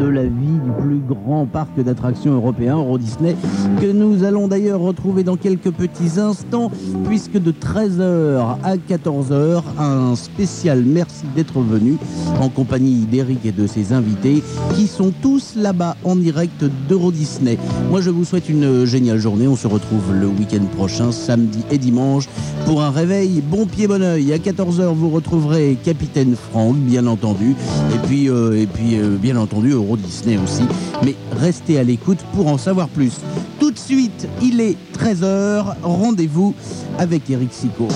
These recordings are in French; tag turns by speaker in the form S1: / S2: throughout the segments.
S1: de la vie du plus grand parc d'attractions européen, Euro Disney, que nous allons d'ailleurs retrouver dans quelques petits instants, puisque de 13h à 14h, un spécial merci d'être venu en compagnie d'Eric et de ses invités, qui sont tous là-bas en direct d'Euro Disney. Moi, je vous souhaite une géniale journée. On se retrouve le week-end prochain, samedi et dimanche, pour un réveil bon pied, bon oeil. À 14h, vous retrouverez Capitaine Franck, bien entendu, et puis, euh, euh, bien entendu, Disney aussi. Mais restez à l'écoute pour en savoir plus. Tout de suite, il est 13h. Rendez-vous avec Eric Sico.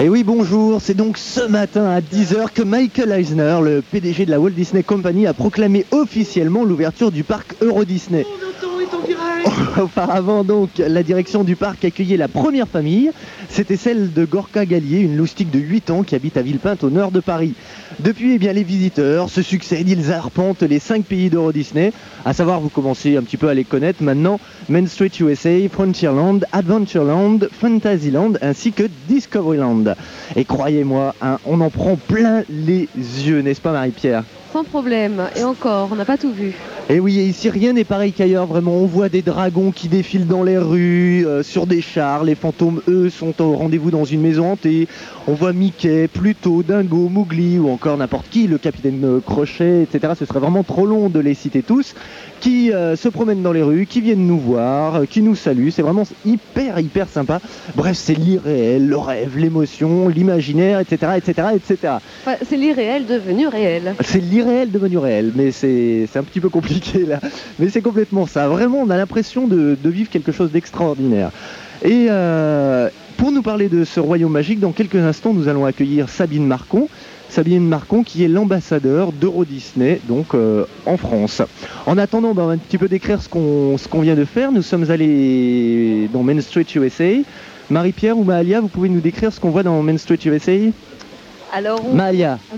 S2: Et oui, bonjour, c'est donc ce matin à 10h que Michael Eisner, le PDG de la Walt Disney Company, a proclamé officiellement l'ouverture du parc Euro Disney. Auparavant donc, la direction du parc accueillait la première famille. C'était celle de Gorka Gallier, une loustique de 8 ans qui habite à Villepinte au nord de Paris. Depuis, eh bien, les visiteurs se succèdent, ils arpentent les 5 pays d'Euro Disney. À savoir, vous commencez un petit peu à les connaître maintenant, Main Street USA, Frontierland, Adventureland, Fantasyland ainsi que Discoveryland. Et croyez-moi, hein, on en prend plein les yeux, n'est-ce pas Marie-Pierre?
S3: Sans problème. Et encore, on n'a pas tout vu.
S2: et oui, et ici rien n'est pareil qu'ailleurs, vraiment. On voit des dragons qui défilent dans les rues, euh, sur des chars. Les fantômes, eux, sont au rendez-vous dans une maison hantée. On voit Mickey, Pluto, Dingo, Mowgli ou encore n'importe qui, le capitaine euh, Crochet, etc. Ce serait vraiment trop long de les citer tous. Qui euh, se promènent dans les rues, qui viennent nous voir, euh, qui nous saluent. C'est vraiment hyper, hyper sympa. Bref, c'est l'irréel, le rêve, l'émotion, l'imaginaire, etc., etc., etc.
S3: Enfin, c'est l'irréel devenu réel.
S2: C'est l'irréel devenu réel, mais c'est c'est un petit peu compliqué là. Mais c'est complètement ça. Vraiment, on a l'impression de, de vivre quelque chose d'extraordinaire. Et euh, pour nous parler de ce royaume magique, dans quelques instants, nous allons accueillir Sabine Marcon. Sabine Marcon qui est l'ambassadeur d'Euro Disney donc euh, en France. En attendant, ben, on va un petit peu décrire ce qu'on vient de faire. Nous sommes allés dans Main Street USA. Marie-Pierre ou Mahalia, vous pouvez nous décrire ce qu'on voit dans Main Street USA
S4: Alors, on-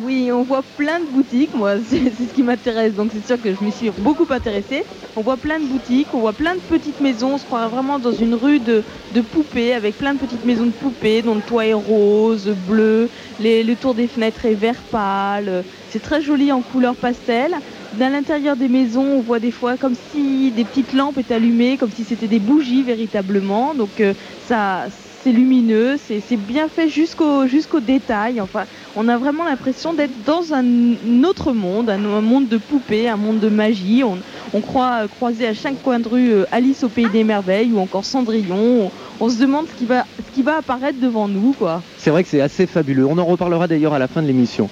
S4: oui, on voit plein de boutiques. Moi, c'est c'est ce qui m'intéresse. Donc, c'est sûr que je m'y suis beaucoup intéressée. On voit plein de boutiques, on voit plein de petites maisons. On se croirait vraiment dans une rue de, de poupées avec plein de petites maisons de poupées dont le toit est rose, bleu, les, le tour des fenêtres est vert pâle. C'est très joli en couleur pastel. Dans l'intérieur des maisons, on voit des fois comme si des petites lampes étaient allumées, comme si c'était des bougies véritablement. Donc, euh, ça. C'est lumineux, c'est bien fait jusqu'au détail. Enfin, on a vraiment l'impression d'être dans un, autre monde, un, monde de poupées, un monde de magie. On, croit euh, croiser à chaque coin de rue euh, Alice au pays des merveilles ou encore Cendrillon. On, se demande ce qui va apparaître devant nous.
S2: C'est vrai que c'est assez fabuleux. On en reparlera d'ailleurs à la fin de l'émission.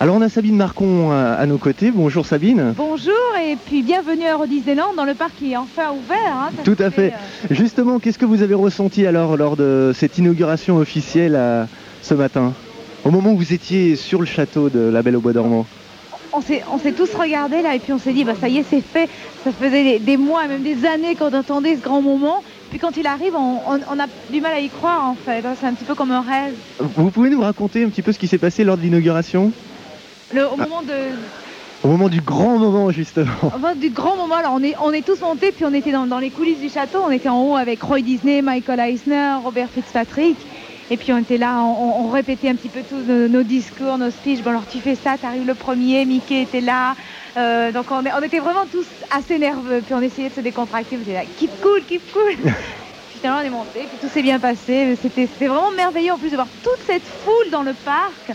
S2: Alors on a Sabine Marcon euh, à, à nos côtés. Bonjour Sabine.
S5: Bonjour et puis bienvenue à Disneyland dans le parc qui est enfin ouvert. hein.
S2: Tout à fait.
S5: euh,
S2: Justement, qu'est-ce que vous avez ressenti alors lors de cette inauguration officielle euh, ce matin? Au moment où vous étiez sur le château de la Belle au Bois dormant
S5: on s'est tous regardés là et puis on s'est dit bah ça y est c'est fait. Ça faisait des, des mois même des années qu'on attendait ce grand moment. Puis quand il arrive, on, on- on a du mal à y croire en fait. hein. C'est un petit peu comme un rêve.
S2: Vous pouvez nous raconter un petit peu ce qui s'est passé lors de l'inauguration?
S5: Le, au moment de
S2: Au moment du grand moment justement.
S5: au moment du grand moment, alors on est on est tous montés puis on était dans, dans les coulisses du château. On était en haut avec Roy Disney, Michael Eisner, Robert Fitzpatrick. Et puis on était là, on, on répétait un petit peu tous nos, nos discours, nos speeches. Bon alors tu fais ça, t'arrives le premier, Mickey était là. Euh, donc on, on était vraiment tous assez nerveux. Puis on essayait de se décontracter. On était là, keep cool, keep cool. Puis Finalement on est monté, puis tout s'est bien passé. C'était vraiment merveilleux en plus de voir toute cette foule dans le parc,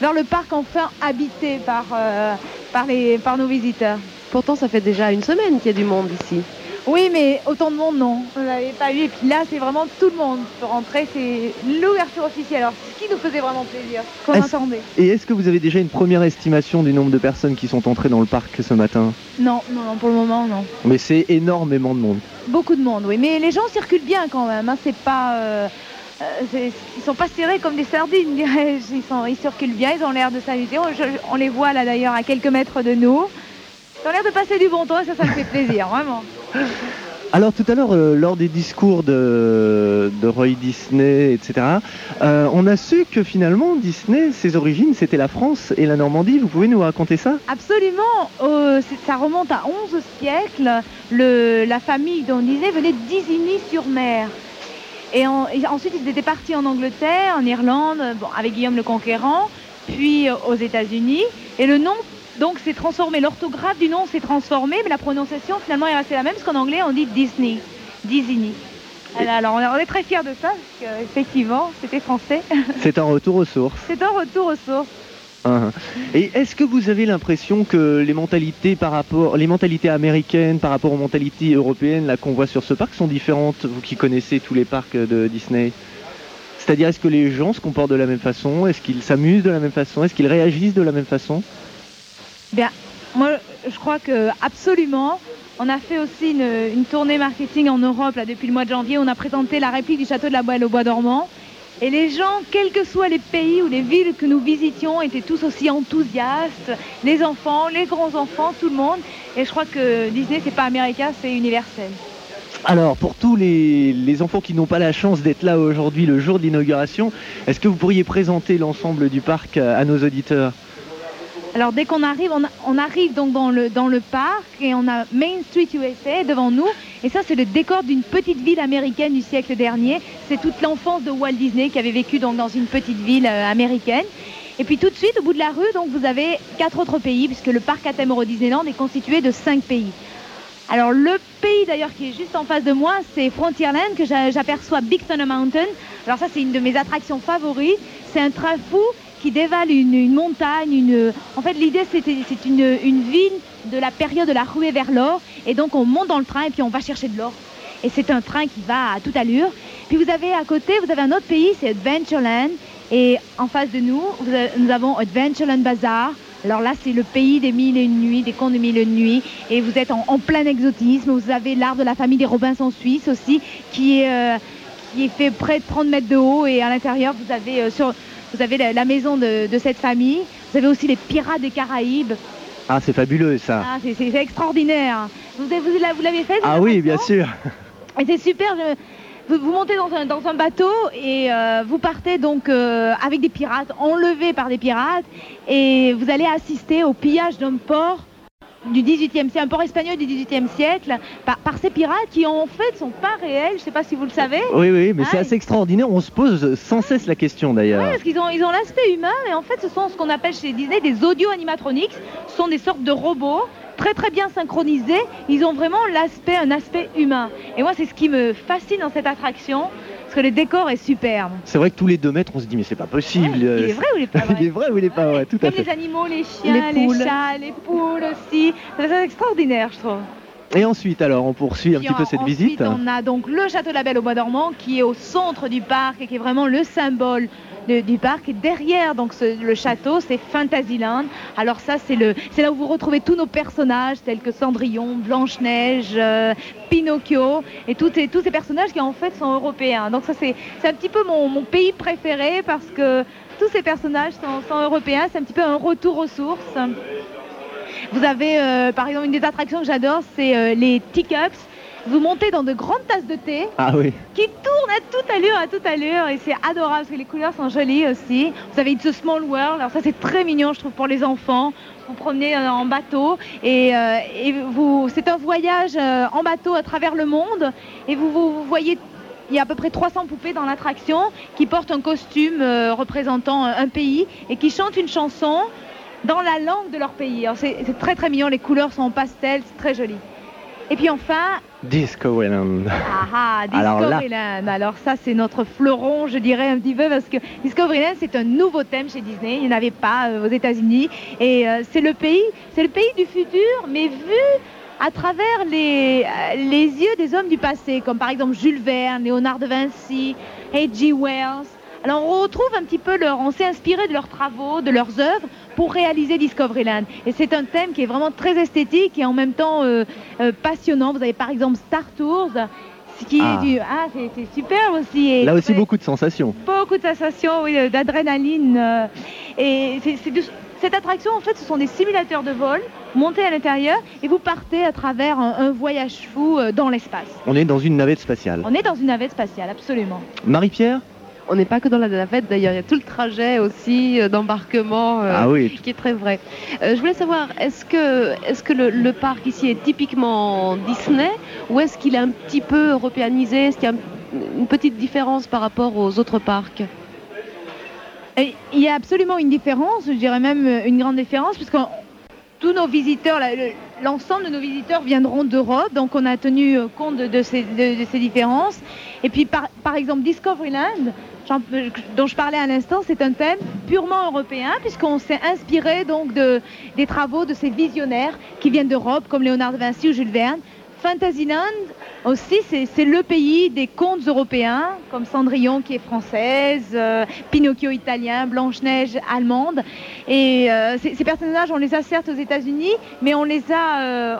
S5: vers le parc enfin habité par, euh, par, les, par nos visiteurs.
S3: Pourtant, ça fait déjà une semaine qu'il y a du monde ici.
S5: Oui, mais autant de monde, non. On n'avait pas eu. Et puis là, c'est vraiment tout le monde peut rentrer. C'est l'ouverture officielle. Alors, ce qui nous faisait vraiment plaisir, qu'on attendait.
S2: Et est-ce que vous avez déjà une première estimation du nombre de personnes qui sont entrées dans le parc ce matin?
S5: Non, non, non, pour le moment, non.
S2: Mais c'est énormément de monde.
S5: Beaucoup de monde, oui. Mais les gens circulent bien quand même. Hein. C'est pas. euh, euh, ils sont pas serrés comme des sardines, dirais-je. Ils, sont, ils circulent bien, ils ont l'air de s'amuser. On, je- on les voit là d'ailleurs à quelques mètres de nous. Ils ont l'air de passer du bon temps et ça, ça me fait plaisir, vraiment.
S2: Alors tout à l'heure, euh, lors des discours de, de Roy Disney, etc., euh, on a su que finalement Disney, ses origines, c'était la France et la Normandie. Vous pouvez nous raconter ça?
S5: Absolument, euh, ça remonte à 11 siècles. Le- la famille dont Disney venait d'Isigny-sur-Mer. Et, en- et ensuite, ils étaient partis en Angleterre, en Irlande, bon, avec Guillaume le Conquérant, puis euh, aux États-Unis. Et le nom, donc, s'est transformé. L'orthographe du nom s'est transformée, mais la prononciation, finalement, est restée la même, parce qu'en anglais, on dit Disney, Disney. Alors, on est- on est très fiers de ça, parce qu'effectivement, c'était français.
S2: C'est un retour aux sources.
S5: C'est un retour aux sources.
S2: Uhum. Et est-ce que vous avez l'impression que les mentalités américaines par rapport aux mentalités européennes là qu'on voit sur ce parc sont différentes, vous qui connaissez tous les parcs de Disney? C'est-à-dire est-ce que les gens se comportent de la même façon? Est-ce qu'ils s'amusent de la même façon? Est-ce qu'ils réagissent de la même façon?
S5: Bien, moi, je crois que absolument. On a fait aussi une, tournée marketing en Europe depuis le mois de janvier. On a présenté la réplique du château de la Boelle au Bois dormant. Et les gens, quels que soient les pays ou les villes que nous visitions, étaient tous aussi enthousiastes. Les enfants, les grands-enfants, tout le monde. Et je crois que Disney, c'est pas américain, c'est universel.
S2: Alors pour tous les, les enfants qui n'ont pas la chance d'être là aujourd'hui le jour de l'inauguration, est-ce que vous pourriez présenter l'ensemble du parc à nos auditeurs?
S5: Alors dès qu'on arrive, on, arrive donc dans le, parc et on a Main Street USA devant nous. Et ça, c'est le décor d'une petite ville américaine du siècle dernier. C'est toute l'enfance de Walt Disney qui avait vécu donc dans une petite ville euh, américaine. Et puis tout de suite, au bout de la rue, donc vous avez quatre autres pays, puisque le parc à thème Disneyland est constitué de cinq pays. Alors le pays d'ailleurs qui est juste en face de moi, c'est Frontierland que j'a- j'aperçois Big Thunder Mountain. Alors ça c'est une de mes attractions favorites. C'est un train fou qui dévale une, montagne. Une... En fait l'idée c'était c'est une, une ville de la période de la ruée vers l'or. Et donc on monte dans le train et puis on va chercher de l'or. Et c'est un train qui va à toute allure. Puis vous avez à côté, vous avez un autre pays, c'est Adventureland. Et en face de nous, nous avons Adventureland Bazaar. Alors là, c'est le pays des mille et une nuits, des contes de mille et une nuits. Et vous êtes en, en plein exotisme. Vous avez l'art de la famille des Robinson Suisse aussi, qui est, euh, qui est fait près de 30 mètres de haut. Et à l'intérieur, vous avez, euh, sur, vous avez la, la maison de, de cette famille. Vous avez aussi les pirates des Caraïbes.
S2: Ah c'est fabuleux ça
S5: Ah, c'est- extraordinaire. Vous, vous, l'a- vous l'avez fait
S2: Ah oui bien sûr
S5: et c'est super. je- Vous, vous montez dans un, dans un bateau et euh, vous partez donc euh, avec des pirates, enlevés par des pirates, et vous allez assister au pillage d'un port du 18e siècle, un port espagnol du 18e siècle, par, par ces pirates qui en fait sont pas réels. Je sais pas si vous le savez.
S2: Oui oui mais c'est
S5: Ah,
S2: assez extraordinaire, on se pose sans cesse la question d'ailleurs.
S5: Ouais, parce qu'ils ont, ils ont l'aspect humain, mais en fait, ce sont ce qu'on appelle chez Disney des audio animatronics. Ce sont des sortes de robots très très bien synchronisés. Ils ont vraiment l'aspect, un aspect humain. Et moi, c'est ce qui me fascine dans cette attraction, que le décor est superbe.
S2: C'est vrai que tous les deux mètres on se dit mais c'est pas possible.
S5: Ouais, il est vrai ou il est pas vrai
S2: il est vrai ou il est pas vrai Tout à
S5: Comme
S2: fait.
S5: les animaux, les chiens,
S4: Les
S5: chats, les poules aussi. C'est extraordinaire, je trouve.
S2: Et ensuite alors on poursuit un
S5: Puis
S2: petit peu cette
S5: ensuite,
S2: visite.
S5: on a donc le château de la Belle au Bois dormant qui est au centre du parc et qui est vraiment le symbole du parc. Et derrière donc le château, c'est Fantasyland. Alors ça, c'est là où vous retrouvez tous nos personnages tels que Cendrillon, Blanche-Neige, euh, Pinocchio et tous ces, personnages qui en fait sont européens. Donc ça, c'est, un petit peu mon, pays préféré parce que tous ces personnages sont, sont européens. C'est un petit peu un retour aux sources. Vous avez euh, par exemple une des attractions que j'adore, c'est euh, les teacups. Vous montez dans de grandes tasses de thé
S2: Ah oui.
S5: qui tournent à toute allure, à toute allure, et c'est adorable parce que les couleurs sont jolies aussi. Vous avez It's a Small World, alors ça c'est très mignon je trouve pour les enfants. Vous promenez euh, en bateau et, euh, et vous, c'est un voyage euh, en bateau à travers le monde et vous, vous, vous voyez il y a à peu près 300 poupées dans l'attraction qui portent un costume euh, représentant un, un pays et qui chantent une chanson dans la langue de leur pays. Alors, C'est c'est très très mignon, les couleurs sont en pastel, c'est très joli. Et puis enfin,
S2: Discoveryland.
S5: ah ah,
S2: Alors là-
S5: Discoveryland. Alors, ça, c'est notre fleuron, je dirais un petit peu, parce que Discoveryland, c'est un nouveau thème chez Disney. Il n'y en avait pas euh, aux États-Unis. Et euh, c'est le pays, c'est le pays du futur, mais vu à travers les, euh, les yeux des hommes du passé, comme par exemple Jules Verne, Léonard de Vinci, H.G. Wells. Alors on retrouve un petit peu leur, on s'est inspiré de leurs travaux, de leurs œuvres pour réaliser Discoveryland. Et c'est un thème qui est vraiment très esthétique et en même temps euh, euh, passionnant. Vous avez par exemple Star Tours, ce qui
S2: Ah.
S5: est du, ah c'est super aussi. Et
S2: Là aussi beaucoup de sensations.
S5: beaucoup de sensations, oui, euh, d'adrénaline. et c'est- cette attraction, en fait, ce sont des simulateurs de vol montés à l'intérieur et vous partez à travers un, un voyage fou dans l'espace.
S2: On est dans une navette spatiale.
S5: On est dans une navette spatiale, absolument.
S2: Marie-Pierre
S3: On n'est pas que dans la navette d'ailleurs, il y a tout le trajet aussi euh, d'embarquement euh,
S2: Ah oui.
S3: qui est très vrai. Euh, je voulais savoir, est-ce que, est que le, le parc ici est typiquement Disney ou est-ce qu'il est un petit peu européanisé? Est-ce qu'il y a un- une petite différence par rapport aux autres parcs?
S5: Et il y a absolument une différence, je dirais même euh, une grande différence, puisque tous nos visiteurs, l'ensemble de nos visiteurs viendront d'Europe, donc on a tenu compte de, de ces, de- de ces différences. Et puis par, par exemple Discoveryland, dont je parlais à l'instant, c'est un thème purement européen, puisqu'on s'est inspiré donc de, des travaux de ces visionnaires qui viennent d'Europe, comme Léonard de Vinci ou Jules Verne. Fantasyland aussi, c'est le pays des contes européens, comme Cendrillon qui est française, euh, Pinocchio italien, Blanche-Neige allemande. Et euh, ces, personnages, on les a certes aux États-Unis, mais on les a, euh,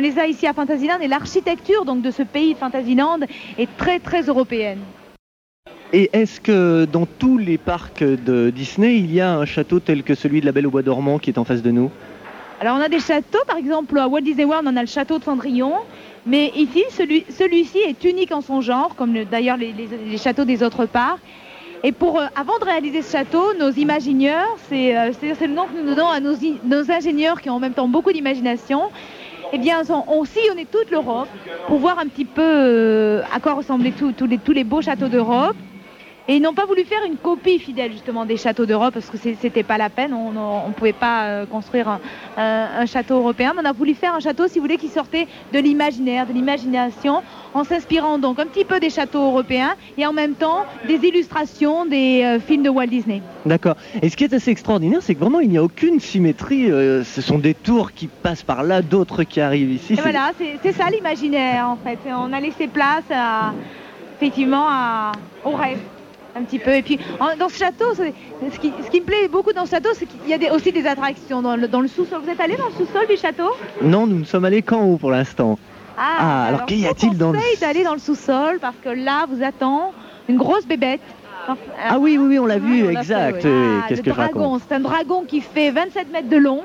S5: les a ici à Fantasyland. Et l'architecture donc de ce pays de Fantasyland est très très européenne.
S2: Et est-ce que dans tous les parcs de Disney, il y a un château tel que celui de la Belle au Bois dormant qui est en face de nous?
S5: Alors on a des châteaux, par exemple à Walt Disney World, on a le château de Cendrillon, mais ici celui- celui-ci est unique en son genre, comme le- d'ailleurs les, châteaux des autres parcs. Et pour, euh, avant de réaliser ce château, nos imagineurs, c'est euh, le nom que nous donnons à nos, ingénieurs qui ont en même temps beaucoup d'imagination, eh bien, ont sillonné toute l'Europe pour voir un petit peu euh, à quoi ressemblaient tous les beaux châteaux d'Europe. Et ils n'ont pas voulu faire une copie fidèle justement des châteaux d'Europe parce que c'était pas la peine, on ne pouvait pas euh, construire un, un- un château européen, mais on a voulu faire un château, si vous voulez, qui sortait de l'imaginaire, de l'imagination, en s'inspirant donc un petit peu des châteaux européens et en même temps des illustrations des euh, films de Walt Disney.
S2: D'accord. Et ce qui est assez extraordinaire, c'est que vraiment, il n'y a aucune symétrie. euh, ce sont des tours qui passent par là, d'autres qui arrivent ici.
S5: Et voilà, c'est c'est ça l'imaginaire en fait. On a laissé place à, effectivement à- au rêve. Un petit peu. Et puis en- dans ce château, ce qui, ce qui me plaît beaucoup dans ce château, c'est qu'il y a des- aussi des attractions dans le, dans le sous-sol. Vous êtes allé dans le sous-sol du château?
S2: Non, nous ne sommes allés qu'en haut pour l'instant. Ah, alors qu'y a-t-il dans le-
S5: d'aller dans le sous-sol parce que là vous attend une grosse bébête. Enfin,
S2: Ah oui, oui, oui, on l'a vu, exact.
S3: oui.
S5: ah,
S2: Qu'est-ce que
S5: dragon, c'est un dragon qui fait 27 mètres de long.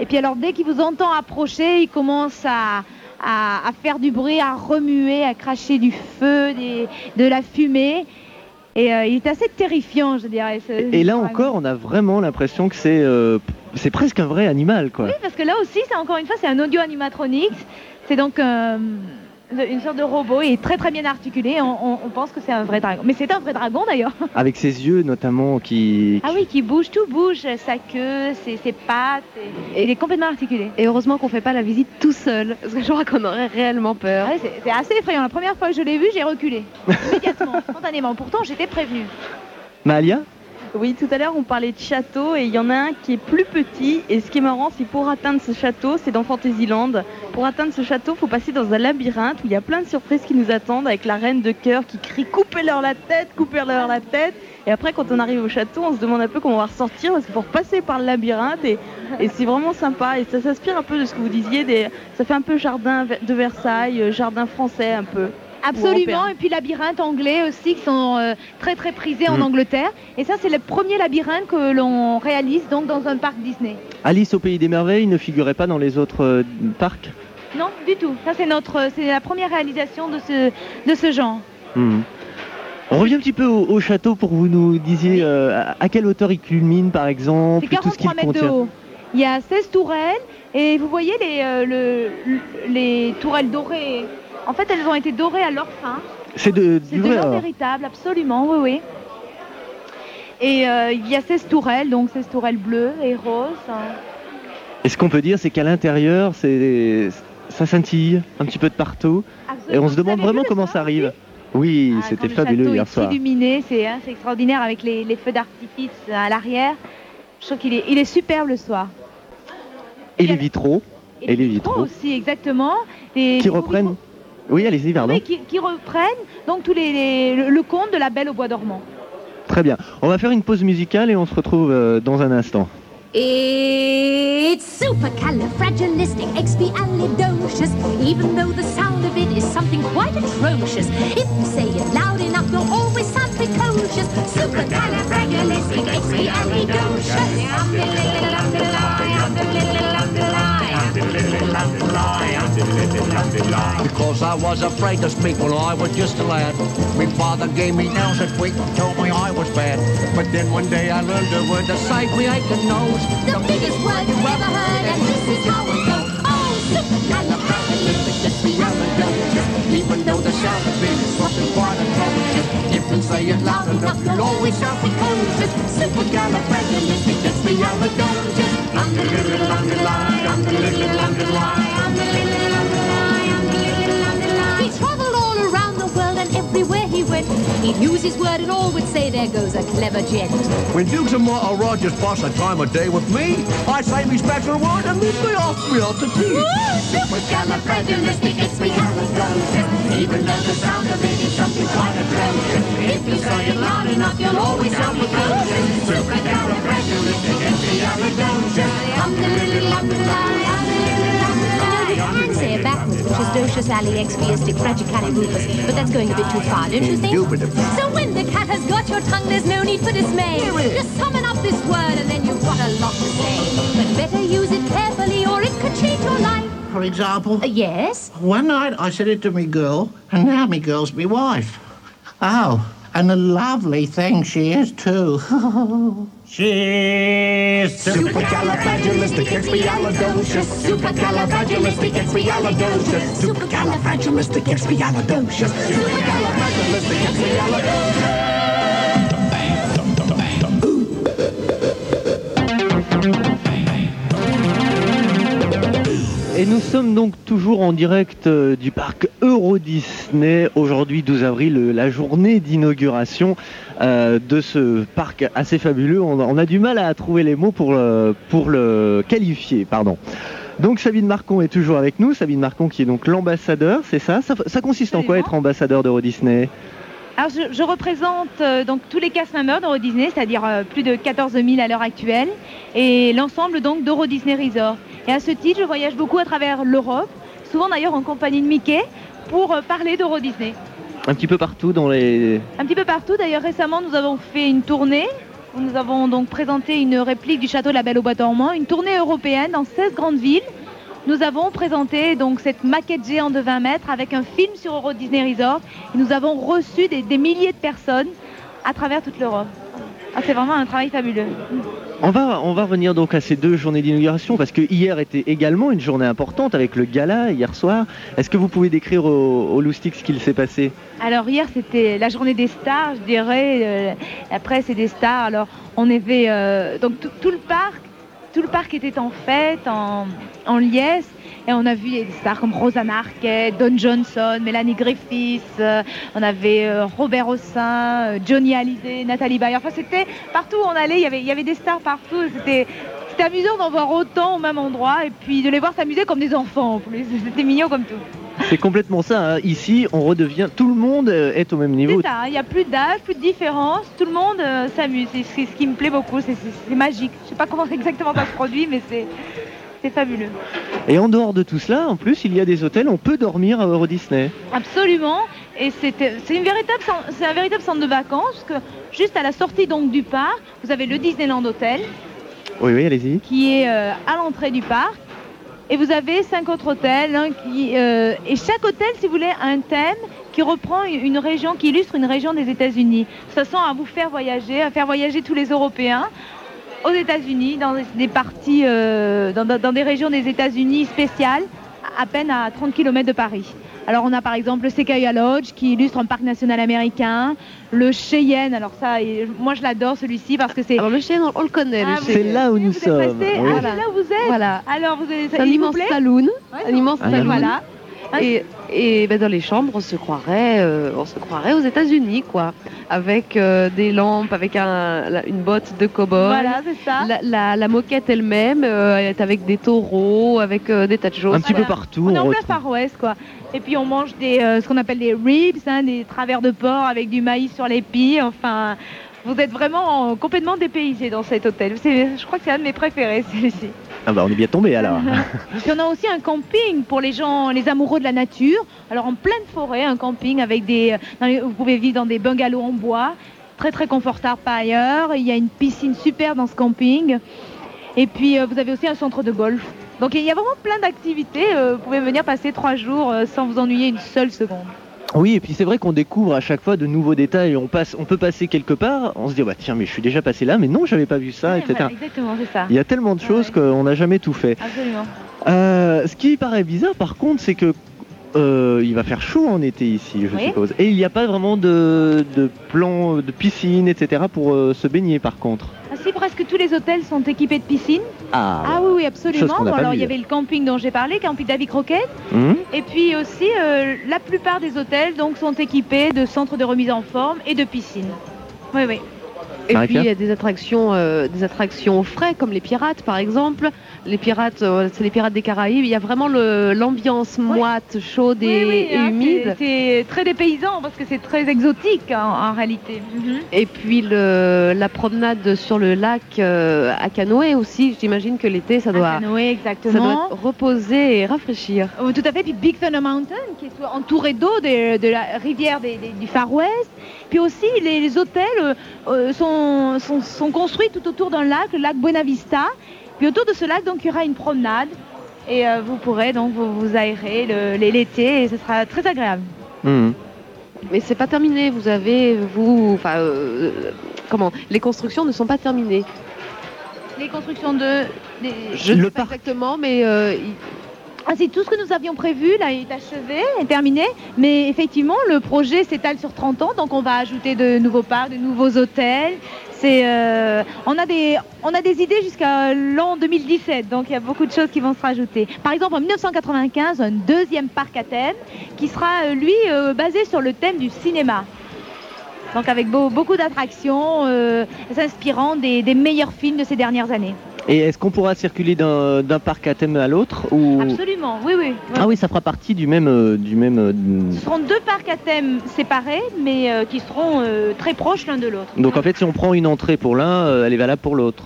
S5: Et puis alors dès qu'il vous entend approcher, il commence à, à- à faire du bruit, à remuer, à cracher du feu, des- de la fumée. Et euh, il est assez terrifiant, je dirais. ce-
S2: Et là encore, on a vraiment l'impression que c'est euh, c'est presque un vrai animal, quoi.
S5: Oui, parce que là aussi, c'est encore une fois, c'est un audio animatronics. C'est donc euh, une sorte de robot et très très bien articulé. On, on- on pense que c'est un vrai dragon. Mais c'est un vrai dragon d'ailleurs.
S2: Avec ses yeux notamment qui.
S5: Ah oui, qui bouge, tout bouge, sa queue, ses, ses pattes. et- Il est complètement articulé.
S3: Et heureusement qu'on fait pas la visite tout seul, parce que je crois qu'on aurait réellement peur.
S5: Ouais, c'est- c'est assez effrayant. La première fois que je l'ai vu, j'ai reculé. Immédiatement, spontanément. Pourtant, j'étais prévenue.
S2: Malia
S4: Oui, tout à l'heure on parlait de château et il y en a un qui est plus petit. Et ce qui est marrant, c'est pour atteindre ce château, c'est dans Fantasyland. Pour atteindre ce château, il faut passer dans un labyrinthe où il y a plein de surprises qui nous attendent avec la reine de cœur qui crie coupez-leur la tête, coupez-leur la tête. Et après, quand on arrive au château, on se demande un peu comment on va ressortir parce qu'il faut repasser par le labyrinthe et, c'est vraiment sympa. Et ça s'inspire un peu de ce que vous disiez. Ça fait un peu jardin de Versailles, jardin français un peu.
S5: Absolument. Et puis labyrinthes anglais aussi qui sont euh, très très prisés en
S2: Mm.
S5: Angleterre. Et ça, c'est le premier labyrinthe que l'on réalise donc dans un parc Disney.
S2: Alice au pays des merveilles ne figurait pas dans les autres euh, parcs?
S5: Non, du tout. Ça, c'est notre, c'est la première réalisation de ce, de ce genre.
S2: Hmm. On revient un petit peu au, au château pour que vous nous disiez euh, à- à quelle hauteur il culmine par exemple,
S5: C'est
S2: et tout ce
S5: 43 mètres de
S2: contient.
S5: haut. Il y a 16 tourelles et vous voyez les, le- le- les tourelles dorées. En fait, elles ont été dorées à leur fin.
S2: C'est de,
S5: de l'or
S2: or.
S5: véritable, absolument, oui, oui. Et euh, il y a 16 tourelles, donc 16 tourelles bleues et roses. hein.
S2: Et ce qu'on peut dire, c'est qu'à l'intérieur, c'est ça scintille un petit peu de partout. Et on se demande vraiment comment
S5: soir
S2: ça arrive. Oui,
S5: Ah,
S2: c'était fabuleux hier soir.
S5: illuminé, c'est hein, extraordinaire avec les, les feux d'artifice à l'arrière. Je trouve qu'il est, il est superbe le soir.
S2: Et les vitraux Et les vitraux.
S5: aussi, exactement. Les-
S2: qui
S5: les
S2: reprennent. Oui, allez-y, pardon.
S5: Oui, qui, qui reprennent donc tous les, les- le, le conte de la Belle au bois dormant.
S2: Très bien. On va faire une pause musicale et on se retrouve euh, dans un instant.
S6: It's supercalifragilisticexpialidocious, even though the sound of it is something quite atrocious. If you say it loud enough, you'll always sound precocious. Supercalifragilisticexpialidocious.
S7: Because I was afraid to speak when I was just a lad. My father gave me nails and told me I was bad. But then one day I learned a word to save me aching nose.
S6: The biggest word you ever heard, and this is how it goes. Oh.
S7: Even though the sound of it is something quite atrocious. If you say it loud enough, you'll always sound precocious. Supercalifragilisticexpialidocious. I'm the little underline, I'm the little underline, I'm the little
S6: everywhere he went, he'd use his word and all would say, there goes a clever gent.
S7: When Dukes and Martha Rogers pass a time of day with me, I say me special word and then they ask me out to tea.
S6: Supercalifragilisticexpialidocious.
S7: Even though the sound of it is something quite atrocious. If you say it loud enough, you'll always sound precocious. Supercalifragilisticexpialidocious.
S6: I'm the little underline, I'm the which is docious, alliexpiistic, fragicalibubus, but that's going a bit too far, don't you think?
S7: Indubitably.
S6: So when the cat has got your tongue, there's no need for dismay. Just summon up this word and then you've got a lot to say. But better use it carefully or it could change your life.
S7: For example,
S6: Uh, yes?
S7: one night I said it to me girl, and now me girl's me wife. Oh, and a lovely thing she is too. She's supercalifragilisticexpialidocious. Supercalifragilisticexpialidocious. Supercalifragilisticexpialidocious. Supercalifragilisticexpialidocious.
S2: Et nous sommes donc toujours en direct euh, du parc Euro Disney. Aujourd'hui, 12 avril, euh, la journée d'inauguration euh, de ce parc assez fabuleux. On, a- du mal à trouver les mots pour le, pour le qualifier. Pardon. Donc Sabine Marcon est toujours avec nous. Sabine Marcon qui est donc l'ambassadeur, c'est ça, ça Ça consiste en quoi être ambassadeur d'Euro Disney?
S5: Alors, je, je représente euh, donc tous les cast members d'Euro Disney, c'est-à-dire euh, plus de 14 000 à l'heure actuelle, et l'ensemble donc d'Euro Disney Resort. Et à ce titre, je voyage beaucoup à travers l'Europe, souvent d'ailleurs en compagnie de Mickey, pour euh, parler d'Euro Disney.
S2: Un petit peu partout dans les...
S5: Un petit peu partout. D'ailleurs, récemment, nous avons fait une tournée. où Nous avons donc présenté une réplique du château de la Belle au Bois dormant, une tournée européenne dans 16 grandes villes. Nous avons présenté donc cette maquette géante de 20 mètres avec un film sur Euro Disney Resort. Et nous avons reçu des, des milliers de personnes à travers toute l'Europe. Ah, c'est vraiment un travail fabuleux.
S2: On va, on va revenir donc à ces deux journées d'inauguration parce que hier était également une journée importante avec le gala hier soir. Est-ce que vous pouvez décrire au, au Loustic ce qu'il s'est passé?
S5: Alors hier c'était la journée des stars, je dirais. euh, la presse et des stars. Alors on avait euh, donc tout, tout le parc, tout le parc était en fête, en, en liesse. Et on a vu des stars comme Rosanna Arquette, Don Johnson, Mélanie Griffiths, euh, on avait euh, Robert Hossein, euh, Johnny Hallyday, Nathalie Bayer. Enfin c'était partout où on allait, il y avait, il y avait des stars partout. C'était c'était amusant d'en voir autant au même endroit et puis de les voir s'amuser comme des enfants en plus. C'était mignon comme tout.
S2: C'est complètement ça. hein. Ici, on redevient. Tout le monde est au même niveau.
S5: C'est ça, il n'y a plus d'âge, plus de différence, tout le monde euh, s'amuse. C'est ce qui me plaît beaucoup, c'est- magique. Je sais pas comment exactement ça se produit, mais c'est fabuleux.
S2: Et en dehors de tout cela, en plus, il y a des hôtels. On peut dormir à Euro Disney.
S5: Absolument. Et c'était- c'est une véritable, cen- c'est un véritable centre de vacances, parce que juste à la sortie donc du parc, vous avez le Disneyland Hotel,
S2: Oui, oui, allez-y.
S5: qui est euh, à l'entrée du parc. Et vous avez cinq autres hôtels. hein, qui, euh, et chaque hôtel, si vous voulez, a un thème qui reprend une région, qui illustre une région des États-Unis. De toute façon, à vous faire voyager, à faire voyager tous les Européens aux États-Unis, dans des- parties, euh, dans, des régions des États-Unis spéciales, à peine à 30 km de Paris. Alors on a par exemple le Sequoia Lodge qui illustre un parc national américain, le Cheyenne, alors ça, moi je l'adore celui-ci parce que c'est...
S3: Alors le chien, on, on le connaît.
S5: Ah.
S2: C'est là où nous sommes.
S5: restés-
S2: Oui.
S5: Ah, c'est là où vous êtes
S3: Voilà.
S5: Alors vous avez...
S3: C'est un immense saloon.
S5: Ouais,
S3: un immense saloon.
S5: Voilà.
S3: Et, et ben, dans les chambres, on se croirait, euh, on se croirait aux États-Unis, quoi, avec euh, des lampes, avec un, la- une botte de cow-boy.
S5: Voilà, c'est ça.
S3: La, la- la moquette elle-même euh, est avec des taureaux, avec euh, des tas de choses.
S2: Un petit
S5: Voilà.
S2: peu partout.
S5: On est en plein Far West, quoi. Et puis on mange des, euh, ce qu'on appelle des ribs, hein, des travers de porc avec du maïs sur les pieds. Enfin, vous êtes vraiment complètement dépaysé dans cet hôtel. Je crois que c'est un de mes préférés, celui-ci.
S2: Ah bah on est bien tombé alors.
S5: Puis on a aussi un camping pour les gens, les amoureux de la nature. Alors en pleine forêt, un camping avec des, les- vous pouvez vivre dans des bungalows en bois, très très confortable par ailleurs. Il y a une piscine super dans ce camping. Et puis euh, vous avez aussi un centre de golf. Donc il y a vraiment plein d'activités. euh, vous pouvez venir passer trois jours euh, sans vous ennuyer une seule seconde.
S2: Oui, et puis c'est vrai qu'on découvre à chaque fois de nouveaux détails. On, passe, on peut passer quelque part, on se dit, bah, tiens, mais je suis déjà passé là, mais non, j'avais pas vu ça,
S5: Ouais,
S2: etc.
S5: voilà, exactement, c'est ça.
S2: Il y a tellement de choses
S5: Ouais.
S2: qu'on n'a jamais tout fait.
S5: Absolument.
S2: Euh, ce qui paraît bizarre, par contre, c'est que euh, il va faire chaud en été ici, je
S5: Oui.
S2: suppose. Et il n'y a pas vraiment de, de plan, de piscine, etc. pour euh, se baigner, par contre.
S5: Si, presque tous les hôtels sont équipés de piscine.
S2: Ah,
S5: Ah oui, absolument. Bon, alors il y avait le camping dont j'ai parlé, camping David Croquette.
S2: Hum
S5: Et puis aussi, euh, la plupart des hôtels donc, sont équipés de centres de remise en forme et de piscines. Oui, oui.
S3: Et puis il y a des attractions, euh, des attractions au frais, comme les pirates par exemple. Les pirates, euh, c'est les pirates des Caraïbes. Il y a vraiment l'ambiance moite, chaude et,
S5: Oui, oui,
S3: et
S5: hein,
S3: humide.
S5: c'est- très dépaysant parce que c'est très exotique en, en réalité. Mhm.
S3: Et puis le, la promenade sur le lac euh, à canoë aussi. J'imagine que l'été, ça doit,
S5: canoë,
S3: ça
S5: exactement.
S3: doit reposer et rafraîchir.
S5: Oh, tout à fait. Puis Big Thunder Mountain, qui est entouré d'eau de, de la rivière des- des- du Far West. Puis aussi, les, les hôtels euh, euh, sont, sont, sont construits tout autour d'un lac, le lac Buena Vista. Puis autour de ce lac, donc, il y aura une promenade. Et euh, vous pourrez donc vous, vous aérer l'été et ce sera très agréable.
S2: hum.
S3: Mais c'est pas terminé. Vous avez, vous, enfin, euh, comment Les constructions ne sont pas terminées.
S5: Les constructions de... des-
S3: Je
S2: Le
S3: ne sais pas
S2: parc.
S3: exactement, mais euh,
S5: Ah, tout ce que nous avions prévu, là, est achevé, est terminé. Mais effectivement, le projet s'étale sur 30 ans, donc on va ajouter de nouveaux parcs, de nouveaux hôtels. Euh, on, a des, on a des idées jusqu'à l'an 2017, donc il y a beaucoup de choses qui vont se rajouter. Par exemple, en 1995, un deuxième parc à thème qui sera, euh, lui, euh, basé sur le thème du cinéma. Donc avec beau- beaucoup d'attractions, s'inspirant des meilleurs films de ces dernières années.
S2: Et est-ce qu'on pourra circuler d'un d'un parc à thème à l'autre ou...
S5: Absolument, oui, oui.
S2: Ah oui, ça fera partie du même... euh, du même euh,
S5: Ce seront deux parcs à thème séparés, mais euh, qui seront euh, très proches l'un de l'autre.
S2: Donc en fait, si on prend une entrée pour l'un, euh, elle est valable pour l'autre.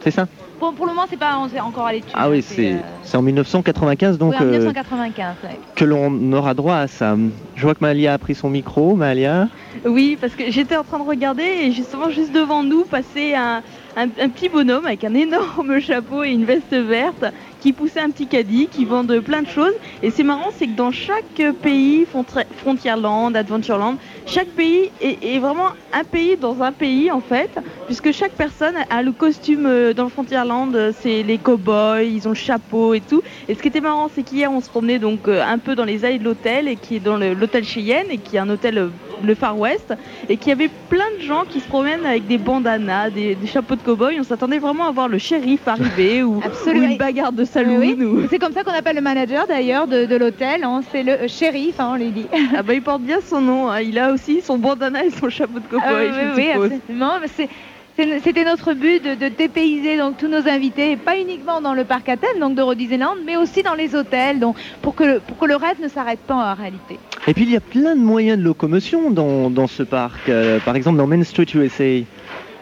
S2: C'est ça?
S5: Pour, pour le moment, c'est pas on s'est encore allé dessus.
S2: Ah oui, c'est
S5: euh,
S2: c'est en 1995 donc
S5: oui, en
S2: euh,
S5: 1995. ouais.
S2: que l'on aura droit à ça. Je vois que Malia a pris son micro. Malia
S4: Oui, parce que j'étais en train de regarder et justement juste devant nous passait un, un- petit bonhomme avec un énorme chapeau et une veste verte qui poussait un petit caddie, qui vend de plein de choses. Et c'est marrant, c'est que dans chaque pays, Fronti- Frontierland, Adventureland, chaque pays est, est vraiment un pays dans un pays en fait, puisque chaque personne a le costume euh, dans le Frontierland, euh, c'est les cow-boys, ils ont le chapeau et tout. Et ce qui était marrant, c'est qu'hier on se promenait donc euh, un peu dans les allées de l'hôtel et qui est dans l'hôtel Cheyenne et qui est un hôtel le Far West et qu'il y avait plein de gens qui se promènent avec des bandanas, des, des chapeaux de cow-boy. On s'attendait vraiment à voir le shérif arriver ou, ou une bagarre de saloon.
S5: Oui,
S4: ou-
S5: C'est comme ça qu'on appelle le manager d'ailleurs de, de l'hôtel. hein, C'est le euh, shérif, hein, on lui dit.
S4: Ah bah il porte bien son nom. hein. Il a aussi son bandana et son chapeau de cow-boy.
S5: Ah,
S4: je
S5: oui, oui, absolument. mais c'est- c'est- C'était notre but de, de dépayser donc tous nos invités, et pas uniquement dans le parc à thème, donc de Disneyland, mais aussi dans les hôtels, donc pour que le, pour que le rêve ne s'arrête pas en réalité.
S2: Et puis il y a plein de moyens de locomotion dans, dans ce parc. Euh, par exemple dans Main Street USA.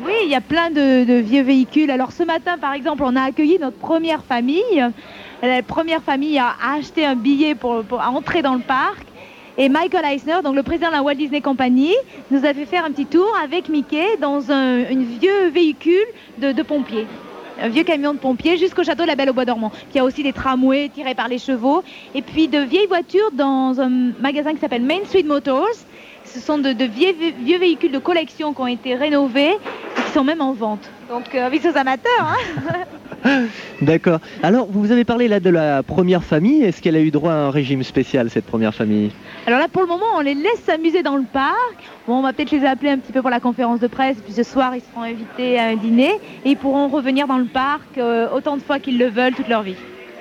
S5: Oui, il y a plein de, vieux véhicules. Alors ce matin, par exemple, on a accueilli notre première famille. La première famille a acheté un billet pour, entrer dans le parc. Et Michael Eisner, donc le président de la Walt Disney Company, nous a fait faire un petit tour avec Mickey dans un, vieux véhicule de, de pompiers. Un vieux camion de pompiers jusqu'au château de la Belle au Bois dormant, qui a aussi des tramways tirés par les chevaux. Et puis de vieilles voitures dans un magasin qui s'appelle Main Street Motors. Ce sont de, de vieux, vieux véhicules de collection qui ont été rénovés et qui sont même en vente. Donc, euh, avis aux amateurs, hein
S2: D'accord. Alors vous avez parlé là de la première famille. Est-ce qu'elle a eu droit à un régime spécial cette première famille?
S5: Alors là, pour le moment, on les laisse s'amuser dans le parc. Bon, on va peut-être les appeler un petit peu pour la conférence de presse. Puis ce soir, ils seront invités à un dîner et ils pourront revenir dans le parc euh, autant de fois qu'ils le veulent toute leur vie.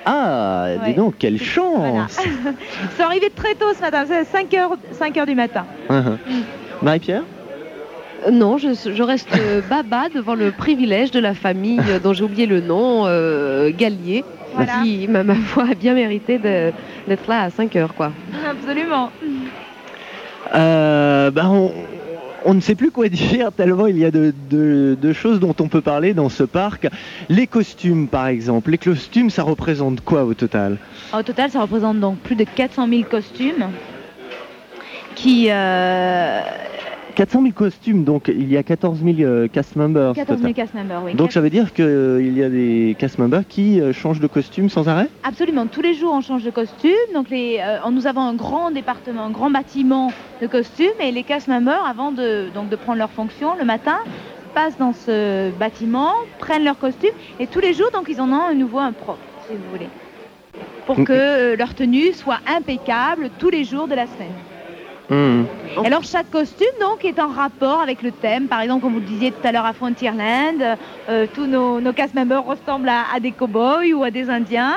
S2: Ah, dis donc, quelle
S5: Voilà.
S2: chance
S5: Ils sont arrivés très tôt ce matin, c'est 5h, 5 heures du matin.
S2: Uhum. Marie-Pierre
S3: Euh, Non, je, je reste euh, baba devant le privilège de la famille euh, dont j'ai oublié le nom, euh, Gallier,
S5: Voilà.
S3: qui, ma, ma foi, a bien mérité d'être là à 5 heures. Quoi.
S5: Absolument.
S2: Euh, bah, on, on ne sait plus quoi dire tellement il y a de, choses dont on peut parler dans ce parc. Les costumes, par exemple. Les costumes, ça représente quoi au total?
S5: Au total, ça représente donc plus de 400 000 costumes qui, euh,
S2: 400 000 costumes, donc il y a 14 000 euh, cast members.
S5: 14 000
S2: total.
S5: cast members, oui.
S2: Donc ça veut dire qu'il y a des cast members qui euh, changent de costume sans arrêt?
S5: Absolument, tous les jours on change de costume. Donc les, euh, nous avons un grand département, un grand bâtiment de costumes et les cast members, avant de, donc de prendre leur fonction le matin, passent dans ce bâtiment, prennent leur costume et tous les jours donc ils en ont un nouveau, un propre, si vous voulez. Pour que euh, leur tenue soit impeccable tous les jours de la semaine.
S2: Hmm.
S5: Alors chaque costume donc est en rapport avec le thème. Par exemple, comme vous le disiez tout à l'heure à Frontierland, euh, tous nos, nos cast members ressemblent à, à des cow-boys ou à des Indiens.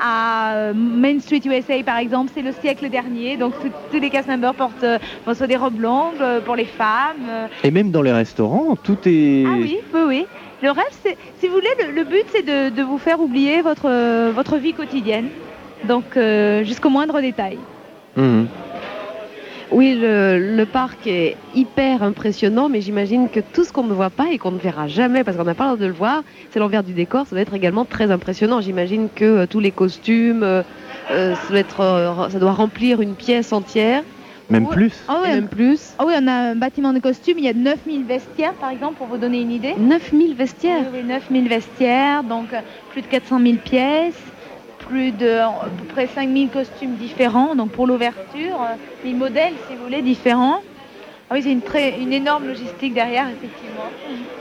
S5: À euh, Main Street USA par exemple, c'est le siècle dernier. Donc tous les cast members portent, euh, vont sur des robes longues euh, pour les femmes. euh.
S2: Et même dans les restaurants, tout est...
S5: Ah oui, oui, oui. Le rêve, c'est, si vous voulez, le, le but c'est de, de vous faire oublier votre, euh, votre vie quotidienne. Donc euh, jusqu'au moindre détail.
S2: Hmm.
S3: Oui, le, le parc est hyper impressionnant, mais j'imagine que tout ce qu'on ne voit pas et qu'on ne verra jamais, parce qu'on n'a pas le droit de le voir, c'est l'envers du décor, ça doit être également très impressionnant. J'imagine que euh, tous les costumes, euh, euh, ça, doit être, euh, ça doit remplir une pièce entière,
S2: Même plus.
S5: Ah ouais,
S3: même plus.
S5: Ah oui, on a un bâtiment de costumes, il y a 9000 vestiaires par exemple, pour vous donner une idée.
S3: 9000 vestiaires.
S5: Oui, oui, 9000 vestiaires, donc plus de 400 000 pièces, plus de à peu près 5000 costumes différents, donc pour l'ouverture, euh, 1000 modèles si vous voulez différents. Ah oui, c'est une, très, une énorme logistique derrière, effectivement.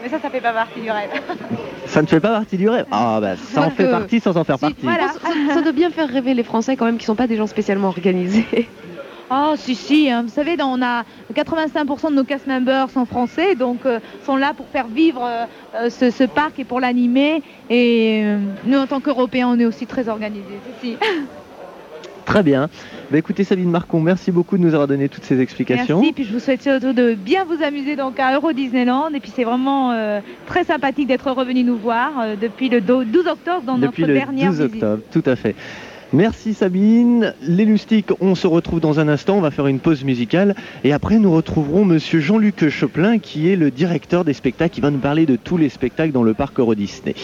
S5: Mais ça, ça fait pas partie du rêve.
S2: Ça ne fait pas partie du rêve. Ah bah ça en fait partie sans en faire partie.
S5: voilà.
S3: ça, ça doit bien faire rêver les Français quand même, qui sont pas des gens spécialement organisés.
S5: Ah si, si, hein. vous savez, on a 85% de nos cast members sont français, donc euh, sont là pour faire vivre euh, euh, ce, ce parc et pour l'animer. Et euh, nous, en tant qu'Européens, on est aussi très organisés. Si.
S2: Très bien. Bah, écoutez Sabine Marcon, merci beaucoup de nous avoir donné toutes ces explications.
S5: Merci, puis je vous souhaite surtout de bien vous amuser donc à Euro Disneyland. Et puis c'est vraiment euh, très sympathique d'être revenu nous voir euh, depuis le do- 12 octobre dans
S2: Depuis
S5: notre
S2: le
S5: dernière
S2: 12
S5: visite.
S2: octobre, tout à fait. Merci Sabine. Les Lustiques, on se retrouve dans un instant, on va faire une pause musicale et après nous retrouverons monsieur Jean-Luc Choplin qui est le directeur des spectacles, qui va nous parler de tous les spectacles dans le parc Euro Disney.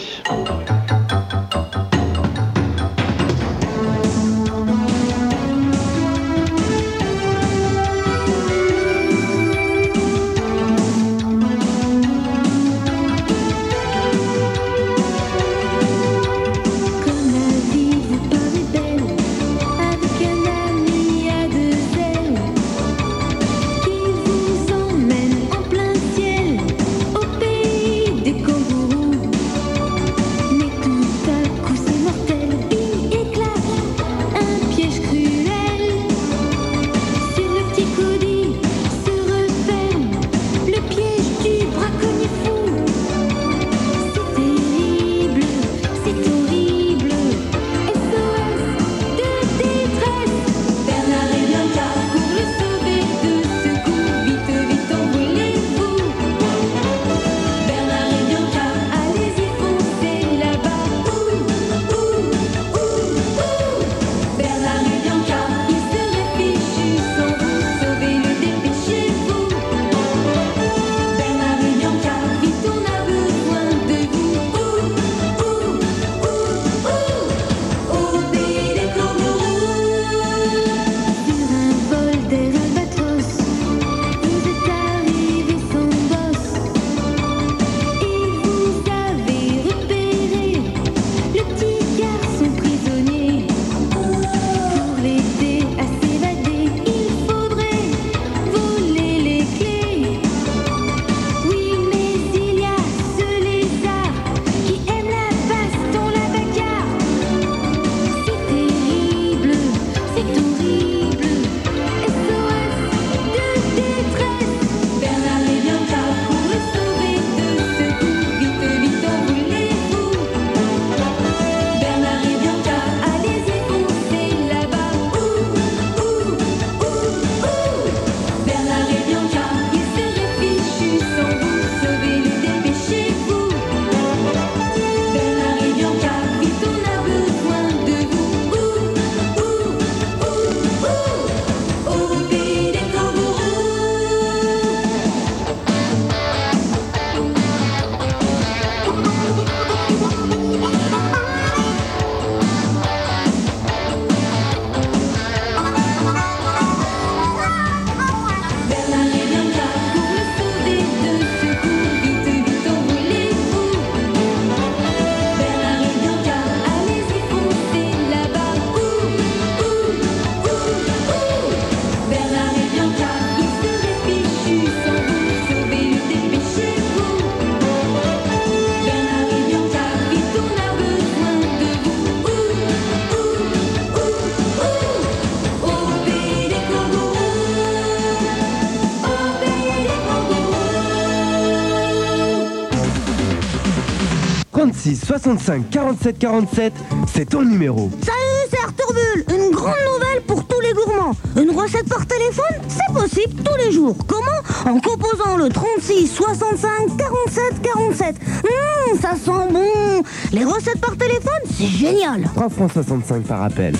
S8: 36 65 47 47, c'est ton numéro.
S9: Salut, c'est Arthur Bull. Une grande nouvelle pour tous les gourmands. Une recette par téléphone, c'est possible tous les jours. Comment? En composant le 36 65 47 47. Hum, ça sent bon. Les recettes par téléphone, c'est génial.
S8: 3 francs 65 par appel.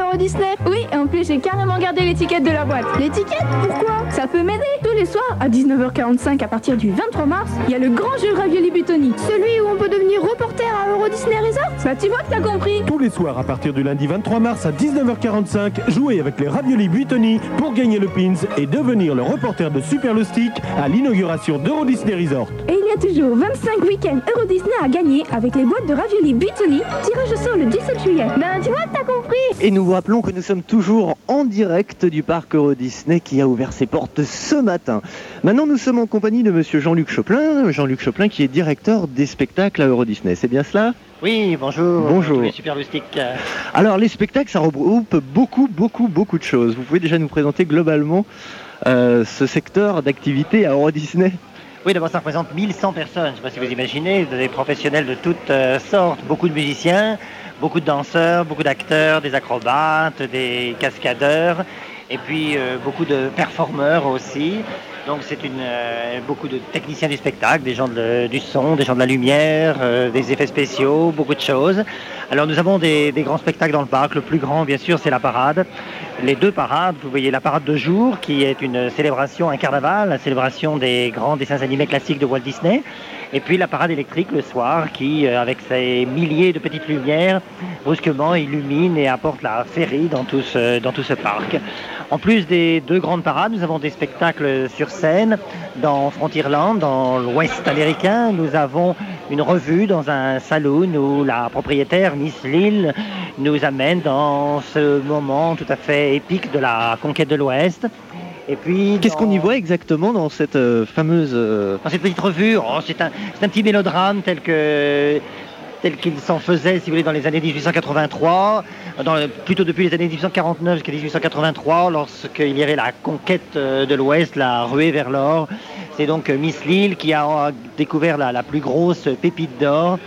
S10: Euro Disney? Oui, et en plus j'ai carrément gardé l'étiquette de la boîte. L'étiquette? Pourquoi? Ça peut m'aider. Tous les soirs, à 19h45 à partir du 23 mars, il y a le grand jeu Ravioli Butoni. Celui où on peut devenir reporter à Euro Disney Resort Bah tu vois que t'as compris
S11: Tous les soirs à partir du lundi 23 mars à 19h45, jouez avec les raviolis Buitoni pour gagner le pins et devenir le reporter de Super Stick à l'inauguration d'Euro Disney Resort.
S10: Et il y a toujours 25 week-ends Euro Disney à gagner avec les boîtes de Ravioli Butoni. Tirage au sort le 17 juillet. Ben tu vois que t'as compris
S2: Et nous vous rappelons que nous sommes toujours en direct du parc Euro Disney qui a ouvert ses portes ce matin. Maintenant, nous sommes en compagnie de monsieur Jean-Luc Choplin. Jean-Luc Choplin qui est directeur des spectacles à Euro Disney. C'est bien cela?
S12: Oui, bonjour.
S2: Bonjour.
S12: les super.
S2: Alors, les spectacles, ça regroupe beaucoup, beaucoup, beaucoup de choses. Vous pouvez déjà nous présenter globalement euh, ce secteur d'activité à Euro Disney?
S12: Oui, d'abord, ça représente 1100 personnes. Je ne sais pas si vous imaginez, des professionnels de toutes euh, sortes, beaucoup de musiciens, beaucoup de danseurs, beaucoup d'acteurs, des acrobates, des cascadeurs, et puis euh, beaucoup de performeurs aussi. Donc c'est euh, beaucoup de techniciens du spectacle, des gens du son, des gens de la lumière, euh, des effets spéciaux, beaucoup de choses. Alors nous avons des grands spectacles dans le parc. Le plus grand, bien sûr, c'est la parade. Les deux parades, vous voyez la parade de jour, qui est une célébration, un carnaval, la célébration des grands dessins animés classiques de Walt Disney. Et puis la parade électrique le soir, qui, euh, avec ses milliers de petites lumières, brusquement illumine et apporte la féerie dans tout ce, dans tout ce parc. En plus des deux grandes parades, nous avons des spectacles sur scène dans Frontierland, dans l'Ouest américain. Nous avons une revue dans un saloon où la propriétaire, Miss Lille, nous amène dans ce moment tout à fait épique de la conquête de l'Ouest. Et puis,
S2: Qu'est-ce qu'on y voit exactement dans cette euh, fameuse... euh,
S12: dans cette petite revue, oh, c'est un, c'est un petit mélodrame tel que tel qu'il s'en faisait, si vous voulez, dans les années 1883, dans le- plutôt depuis les années 1849 jusqu'à 1883, lorsqu'il y avait la conquête euh, de l'Ouest, la ruée vers l'or. C'est donc Miss Lille qui a découvert la, la plus grosse pépite d'or,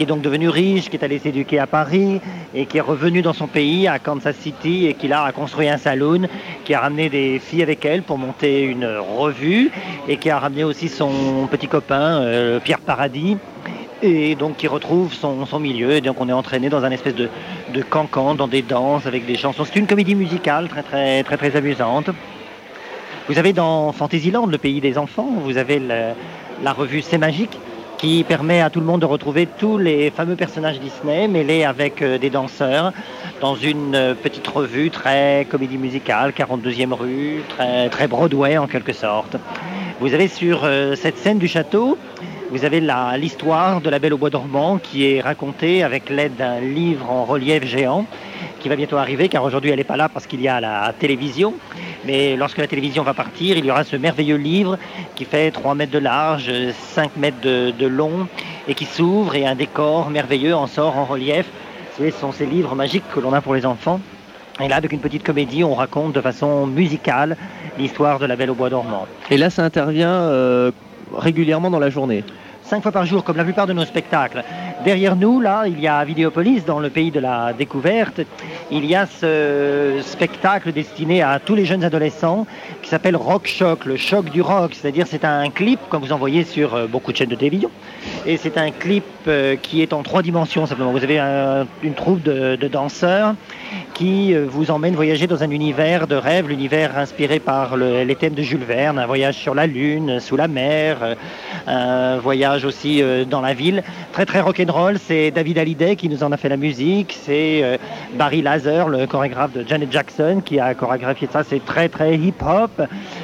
S12: qui est donc devenue riche, qui est allée s'éduquer à Paris et qui est revenue dans son pays, à Kansas City, et qui là a construit un saloon, qui a ramené des filles avec elle pour monter une revue, et qui a ramené aussi son petit copain, euh, Pierre Paradis, et donc qui retrouve son, milieu. Et donc on est entraîné dans un espèce de, de cancan, dans des danses avec des chansons. C'est une comédie musicale très très très très amusante. Vous avez dans Fantasyland, le pays des enfants, vous avez la revue C'est magique qui permet à tout le monde de retrouver tous les fameux personnages Disney mêlés avec euh, des danseurs dans une euh, petite revue très comédie musicale, 42e rue, très, très Broadway en quelque sorte. Vous avez sur euh, cette scène du château, vous avez l'histoire de la Belle au Bois dormant qui est racontée avec l'aide d'un livre en relief géant qui va bientôt arriver car aujourd'hui elle n'est pas là parce qu'il y a la télévision. Mais lorsque la télévision va partir, il y aura ce merveilleux livre qui fait 3 mètres de large, 5 mètres de, long et qui s'ouvre et un décor merveilleux en sort en relief. Ce sont ces livres magiques que l'on a pour les enfants. Et là, avec une petite comédie, on raconte de façon musicale l'histoire de la Belle au Bois dormant.
S2: Et là, ça intervient euh, régulièrement dans la journée.
S12: Cinq fois par jour, comme la plupart de nos spectacles. Derrière nous, là, il y a Vidéopolis, dans le pays de la découverte. Il y a ce spectacle destiné à tous les jeunes adolescents s'appelle Rock Shock, le choc du rock. C'est-à-dire, c'est un clip, comme vous en voyez sur euh, beaucoup de chaînes de télévision. Et c'est un clip euh, qui est en trois dimensions simplement. Vous avez un- une troupe de, danseurs qui euh, vous emmène voyager dans un univers de rêve, l'univers inspiré par le- les thèmes de Jules Verne, un voyage sur la Lune, sous la mer, un voyage aussi dans la ville. Très très rock'n'roll, c'est David Hallyday qui nous en a fait la musique, c'est Barry Lazer, le chorégraphe de Janet Jackson qui a chorégraphié ça, c'est très très hip-hop,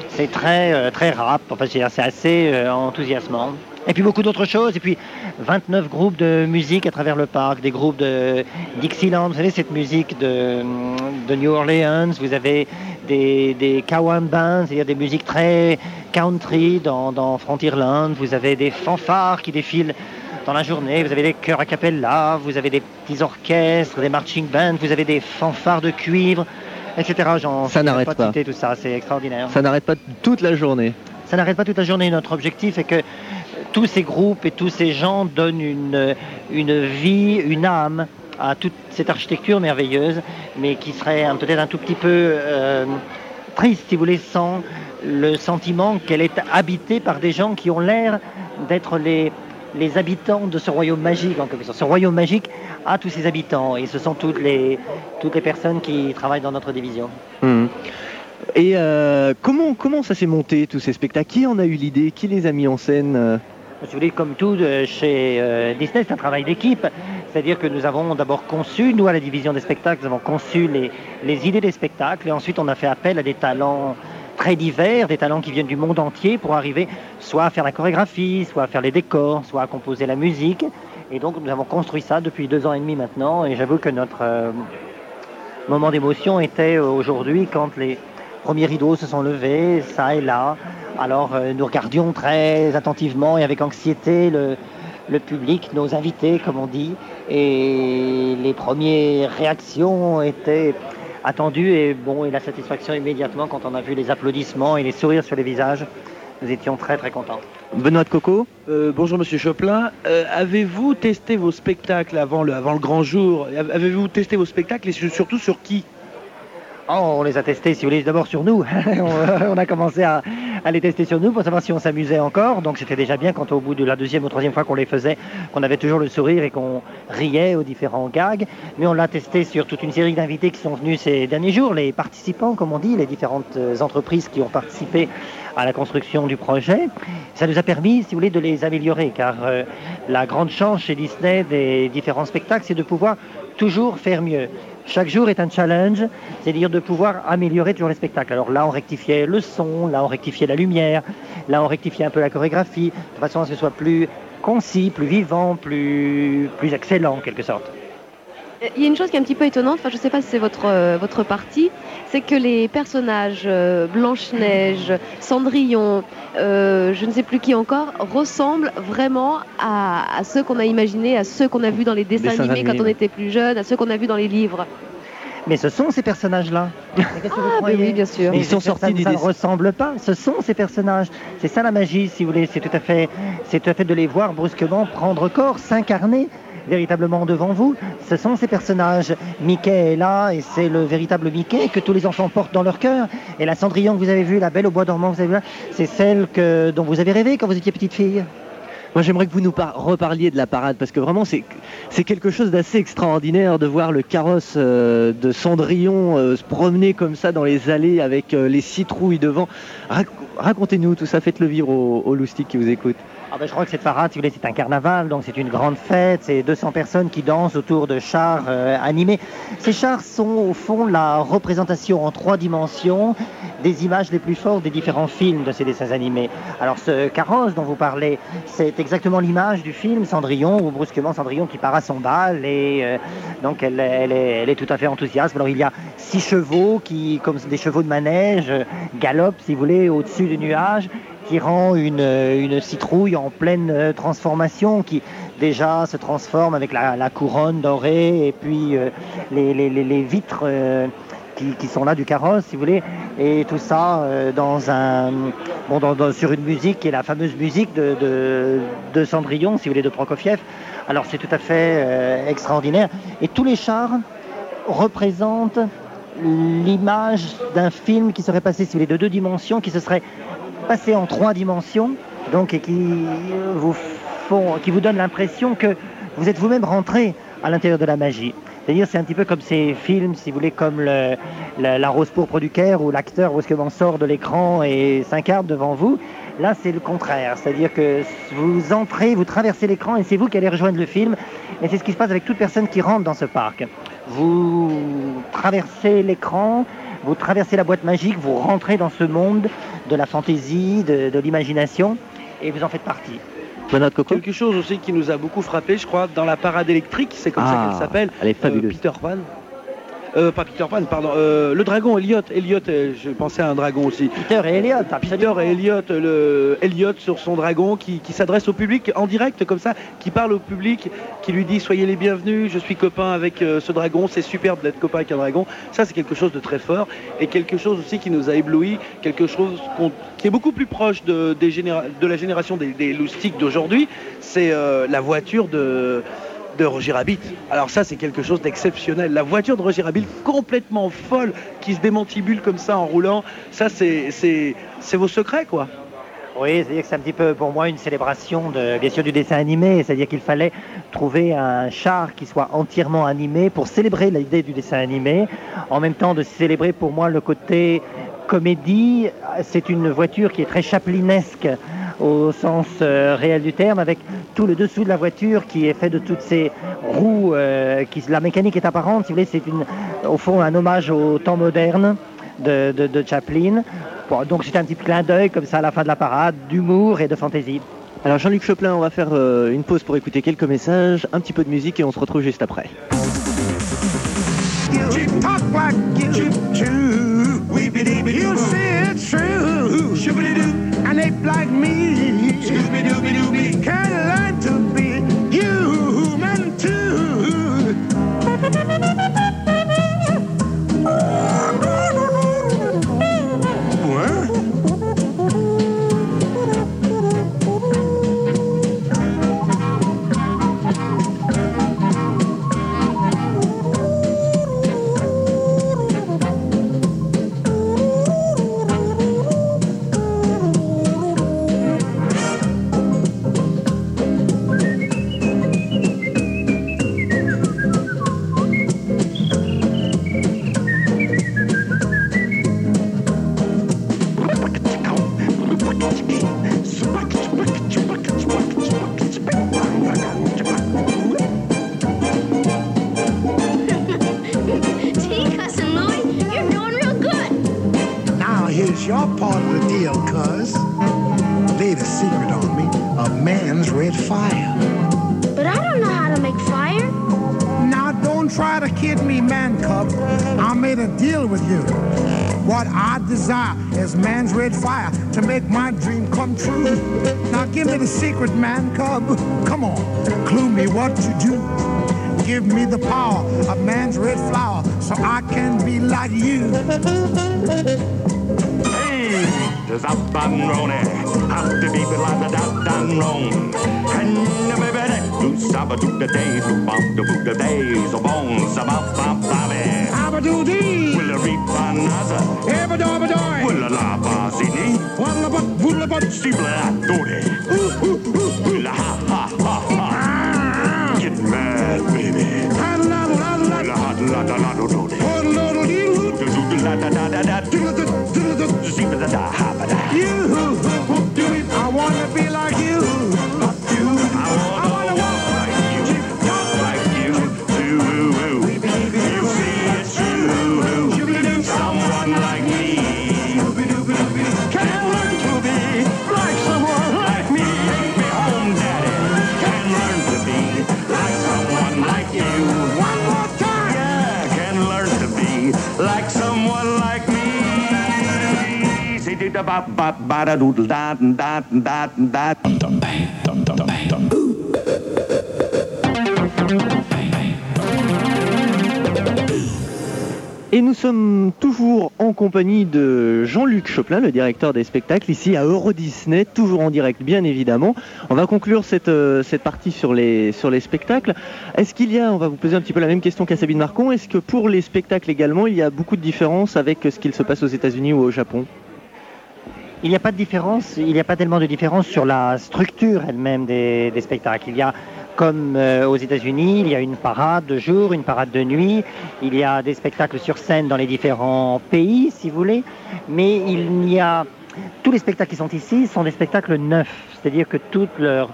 S12: c'est très euh, très rap. Enfin, c'est assez euh, enthousiasmant. Et puis beaucoup d'autres choses. Et puis 29 groupes de musique à travers le parc, des groupes de Dixieland, vous savez, cette musique de, New Orleans. Vous avez des, des Cowan Bands, c'est-à-dire des musiques très country dans, Frontierland. Vous avez des fanfares qui défilent dans la journée. Vous avez des chœurs a cappella, vous avez des petits orchestres, des marching bands, vous avez des fanfares de cuivre, etc.
S2: Ça n'arrête pas.
S12: citer tout ça, c'est extraordinaire.
S2: Ça n'arrête pas toute la journée.
S12: Ça n'arrête pas toute la journée. Notre objectif est que tous ces groupes et tous ces gens donnent une, une vie, une âme à toute cette architecture merveilleuse, mais qui serait peut-être un tout petit peu euh, triste, si vous voulez, sans le sentiment qu'elle est habitée par des gens qui ont l'air d'être les, les habitants de ce royaume magique. En quelque sorte. Ce royaume magique a tous ses habitants, et ce sont toutes les, toutes les personnes qui travaillent dans notre division.
S2: Mhm. Et euh, comment, comment ça s'est monté, tous ces spectacles? Qui en a eu l'idée? Qui les a mis en scène?
S12: Si vous comme tout euh, chez euh, Disney, c'est un travail d'équipe. C'est-à-dire que nous avons d'abord conçu, nous à la division des spectacles, nous avons conçu les, les idées des spectacles et ensuite on a fait appel à des talents très divers, des talents qui viennent du monde entier pour arriver soit à faire la chorégraphie, soit à faire les décors, soit à composer la musique. Et donc nous avons construit ça depuis deux ans et demi maintenant et j'avoue que notre euh, moment d'émotion était euh, aujourd'hui quand les premiers rideaux se sont levés, ça et là. Alors euh, nous regardions très attentivement et avec anxiété le, le public, nos invités comme on dit, et les premières réactions étaient attendues et bon et la satisfaction immédiatement quand on a vu les applaudissements et les sourires sur les visages, nous étions très très contents.
S2: Benoît de Coco
S13: Euh, bonjour Monsieur Choplin. Euh, Avez-vous testé vos spectacles avant le, avant le grand jour? Avez-vous testé vos spectacles et sur- surtout sur qui?
S12: Oh, on les a testés, si vous voulez, d'abord sur nous. on on a commencé à, à les tester sur nous pour savoir si on s'amusait encore. Donc c'était déjà bien quand au bout de la deuxième ou troisième fois qu'on les faisait, qu'on avait toujours le sourire et qu'on riait aux différents gags. Mais on l'a testé sur toute une série d'invités qui sont venus ces derniers jours, les participants, comme on dit, les différentes euh, entreprises qui ont participé à la construction du projet. Ça nous a permis, si vous voulez, de les améliorer, car euh, la grande chance chez Disney des différents spectacles, c'est de pouvoir toujours faire mieux. Chaque jour est un challenge, c'est-à-dire de pouvoir améliorer toujours les spectacles. Alors là, on rectifiait le son, là, on rectifiait la lumière, là, on rectifiait un peu la chorégraphie, de façon à ce que ce soit plus concis, plus vivant, plus, plus excellent, en quelque sorte.
S3: Il y a une chose qui est un petit peu étonnante, enfin je ne sais pas si c'est votre, euh, votre partie, c'est que les personnages euh, Blanche-Neige, Cendrillon, euh, je ne sais plus qui encore, ressemblent vraiment à, à ceux qu'on a imaginés, à ceux qu'on a vus dans les dessins,
S12: Dessins
S3: animés,
S12: animés,
S3: quand on était plus jeune, à ceux qu'on a vus dans les livres.
S12: Mais ce sont ces personnages-là.
S3: Ah, oui, bien sûr.
S12: Mais
S3: Ils sont sortis du
S12: Ça ne ressemble pas. Ce sont ces personnages. C'est ça la magie, si vous voulez. C'est tout à fait, c'est tout à fait de les voir brusquement prendre corps, s'incarner véritablement devant vous. Ce sont ces personnages. Mickey est là et c'est le véritable Mickey que tous les enfants portent dans leur cœur. Et la Cendrillon que vous avez vue, la Belle au bois dormant que vous avez vue là, c'est celle que, dont vous avez rêvé quand vous étiez petite fille.
S2: Moi, j'aimerais que vous nous par- reparliez de la parade parce que vraiment, c'est quelque chose d'assez extraordinaire de voir le carrosse euh, de Cendrillon euh, se promener comme ça dans les allées avec euh, les citrouilles devant. Rac- Racontez-nous tout ça, faites-le vivre aux, aux loustiques qui vous écoutent.
S12: Ah ben, je crois que cette parade, si vous voulez, c'est un carnaval, donc c'est une grande fête, c'est 200 personnes qui dansent autour de chars euh, animés. Ces chars sont au fond la représentation en trois dimensions des images les plus fortes des différents films de ces dessins animés. Alors ce carrosse dont vous parlez, c'est exactement l'image du film Cendrillon, où brusquement Cendrillon qui part à son bal et euh, donc elle, est, elle est tout à fait enthousiaste. Alors il y a six chevaux qui, comme des chevaux de manège, galopent, si vous voulez, au-dessus du nuage qui rend une, une citrouille en pleine euh, transformation, qui déjà se transforme avec la, couronne dorée et puis euh, les, les- les- vitres euh, qui, qui sont là du carrosse, si vous voulez, et tout ça dans un, bon, dans- sur une musique qui est la fameuse musique de, de, de Cendrillon, si vous voulez, de Prokofiev. Alors c'est tout à fait extraordinaire. Et tous les chars représentent l'image d'un film qui serait passé, si vous voulez, de deux dimensions, qui se serait passé en trois dimensions, donc et qui euh, vous font, qui vous donne l'impression que vous êtes vous-même rentré à l'intérieur de la magie. C'est-à-dire, c'est un petit peu comme ces films, si vous voulez, comme le- la, la rose pourpre du Caire, où l'acteur brusquement sort de l'écran et s'incarne devant vous. Là, c'est le contraire. C'est-à-dire que vous entrez, vous traversez l'écran et c'est vous qui allez rejoindre le film. Et c'est ce qui se passe avec toute personne qui rentre dans ce parc. Vous traversez l'écran, vous traversez la boîte magique, vous rentrez dans ce monde de la fantaisie, de, de l'imagination, et vous en faites partie.
S13: Quelque chose aussi qui nous a beaucoup frappé, je crois, dans la parade électrique, c'est comme ça
S2: Ah,
S13: qu'elle s'appelle.
S2: elle est fabuleuse.
S13: euh, Peter Pan. Euh, pas Peter Pan, pardon, euh, le dragon, Elliot. Elliot, euh, je pensais à un dragon aussi.
S12: Peter et Elliot,
S13: Peter et Elliot, le Elliot sur son dragon qui, qui s'adresse au public en direct comme ça, qui parle au public, qui lui dit soyez les bienvenus, je suis copain avec euh, ce dragon, c'est superbe d'être copain avec un dragon. Ça c'est quelque chose de très fort et quelque chose aussi qui nous a ébloui, quelque chose qui est beaucoup plus proche de, des généra- de la génération des, des loustiques d'aujourd'hui, c'est euh, la voiture de de Roger Rabbit. Alors ça, c'est quelque chose d'exceptionnel. La voiture de Roger Rabbit, complètement folle, qui se démantibule comme ça en roulant, ça, c'est vos secrets, quoi.
S12: Oui, c'est-à-dire que c'est un petit peu pour moi une célébration bien sûr du dessin animé, c'est-à-dire qu'il fallait trouver un char qui soit entièrement animé pour célébrer l'idée du dessin animé, en même temps de célébrer pour moi le côté comédie. C'est une voiture qui est très chaplinesque au sens euh, réel du terme, avec tout le dessous de la voiture qui est fait de toutes ces roues, euh, qui, la mécanique est apparente, si vous voulez, c'est au fond un hommage au temps moderne de, de- de Chaplin. Bon, donc c'est un petit clin d'œil comme ça à la fin de la parade, d'humour et de fantaisie.
S2: Alors Jean-Luc Choplin, on va faire euh, une pause pour écouter quelques messages, un petit peu de musique et on se retrouve juste après.
S14: An ape like me desire is man's red fire to make my dream come true. Now give me the secret, man cub. Come on, clue me what to do. Give me the power of man's red flower so I can be like you.
S15: Hey, there's up and Ronnie. Have to be the dot and wrong. And the baby that do saba do the day, do bum the book the days of bones about bum baby. irreversible attore. La ha ha ha ha. Get mad, baby. La la la la do do. La da da da da. Zip da da ha ba da. Yoo-hoo.
S2: Et nous sommes toujours en compagnie de Jean-Luc Choplin, le directeur des spectacles, ici à Euro Disney, toujours en direct bien évidemment. On va conclure cette, euh, cette partie sur les, sur les spectacles. Est-ce qu'il y a, on va vous poser un petit peu la même question qu'à Sabine Marcon, est-ce que pour les spectacles également, il y a beaucoup de différences avec ce qu'il se passe aux États-Unis ou au Japon?
S12: Il n'y a pas de différence, il n'y a pas tellement de différence sur la structure elle-même des, des spectacles. Il y a, comme euh, aux États-Unis, il y a une parade de jour, une parade de nuit, il y a des spectacles sur scène dans les différents pays, si vous voulez, mais il n'y a... Tous les spectacles qui sont ici sont des spectacles neufs, c'est-à-dire que toute leur,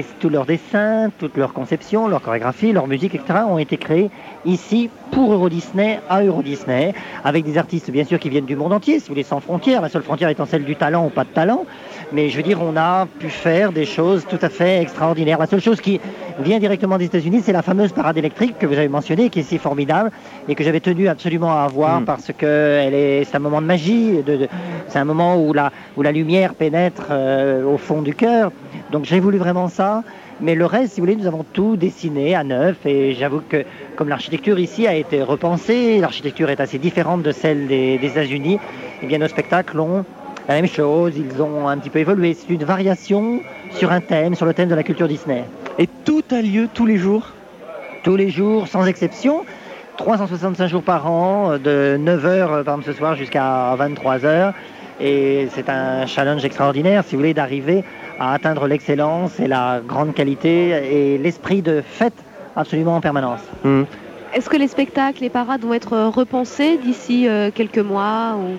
S12: tous leurs dessins, toute leur conception, leur chorégraphie, leur musique, etc. ont été créés ici pour Euro Disney, à Euro Disney, avec des artistes bien sûr qui viennent du monde entier, si vous voulez, sans frontières. La seule frontière étant celle du talent ou pas de talent. Mais je veux dire, on a pu faire des choses tout à fait extraordinaires. La seule chose qui vient directement des États-Unis, c'est la fameuse parade électrique que vous avez mentionnée, qui est si formidable et que j'avais tenu absolument à avoir
S2: Mm.
S12: parce que elle est, c'est un moment de magie. De, de- c'est un moment où la, où la lumière pénètre euh, au fond du cœur. Donc j'ai voulu vraiment ça. Mais le reste, si vous voulez, nous avons tout dessiné à neuf et j'avoue que comme l'architecture ici a été repensée, l'architecture est assez différente de celle des, des États-Unis, et bien nos spectacles ont la même chose, ils ont un petit peu évolué. C'est une variation sur un thème, sur le thème de la culture Disney.
S2: Et tout a lieu tous les jours?
S12: Tous les jours, sans exception. 365 jours par an, de 9h par exemple ce soir jusqu'à 23h. Et c'est un challenge extraordinaire, si vous voulez, d'arriver à atteindre l'excellence et la grande qualité et l'esprit de fête absolument en permanence.
S2: Hmm.
S3: Est-ce que les spectacles, les parades vont être repensés d'ici euh, quelques mois ou...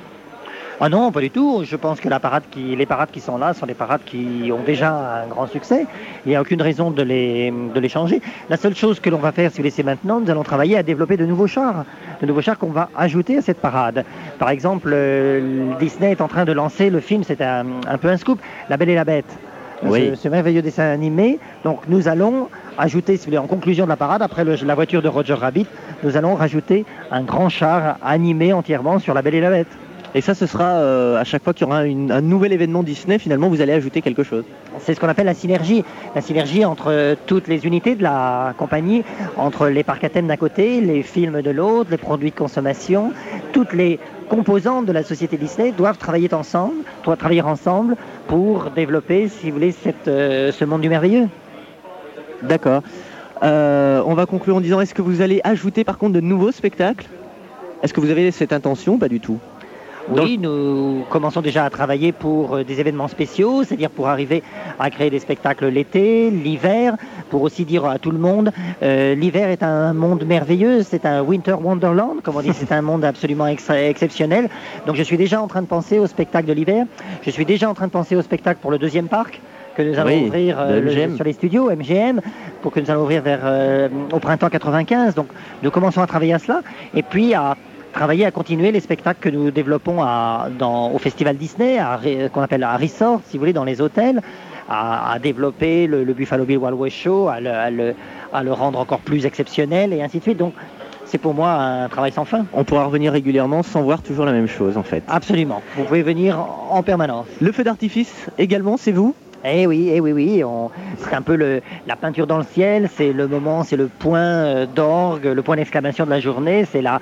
S12: Ah non, pas du tout. Je pense que la parade qui, les parades qui sont là sont des parades qui ont déjà un grand succès. Il n'y a aucune raison de les, de les changer. La seule chose que l'on va faire, si vous laissez maintenant, nous allons travailler à développer de nouveaux chars. De nouveaux chars qu'on va ajouter à cette parade. Par exemple, euh, Disney est en train de lancer le film, c'est un, un peu un scoop, La Belle et la Bête.
S2: Oui.
S12: Ce, ce merveilleux dessin animé. Donc nous allons ajouter, si vous voulez, en conclusion de la parade, après le- la voiture de Roger Rabbit, nous allons rajouter un grand char animé entièrement sur La Belle et la Bête.
S2: Et ça, ce sera euh, à chaque fois qu'il y aura une- un nouvel événement Disney, finalement, vous allez ajouter quelque chose.
S12: C'est ce qu'on appelle la synergie. La synergie entre euh, toutes les unités de la compagnie, entre les parcs à thème d'un côté, les films de l'autre, les produits de consommation, toutes les composantes de la société Disney doivent travailler ensemble, doivent travailler ensemble pour développer, si vous voulez, cette, euh, ce monde du merveilleux.
S2: D'accord. Euh, on va conclure en disant est-ce que vous allez ajouter par contre de nouveaux spectacles? Est-ce que vous avez cette intention? Pas du tout.
S12: Oui, nous commençons déjà à travailler pour euh, des événements spéciaux, c'est-à-dire pour arriver à créer des spectacles l'été, l'hiver, pour aussi dire à tout le monde, euh, l'hiver est un monde merveilleux, c'est un winter wonderland, comme on dit, c'est un monde absolument extra- exceptionnel. Donc je suis déjà en train de penser au spectacle de l'hiver, je suis déjà en train de penser au spectacle pour le deuxième parc que nous allons
S2: Oui,
S12: ouvrir euh, le- sur les studios MGM pour que nous allons ouvrir vers euh, au printemps 95. Donc nous commençons à travailler à cela et puis à travailler à continuer les spectacles que nous développons à- dans, au Festival Disney, Re- qu'on appelle à Resort, si vous voulez, dans les hôtels, à, à développer le, le Buffalo Bill Wild West Show, à le, à le- à le rendre encore plus exceptionnel et ainsi de suite. Donc c'est pour moi un travail sans fin.
S2: On pourra revenir régulièrement sans voir toujours la même chose en fait.
S12: Absolument. Vous pouvez venir en- en permanence.
S2: Le feu d'artifice également, c'est vous?
S12: Eh oui, eh oui, oui. on- C'est un peu le, la peinture dans le ciel. C'est le moment, c'est le point euh, d'orgue, le point d'exclamation de la journée. C'est la,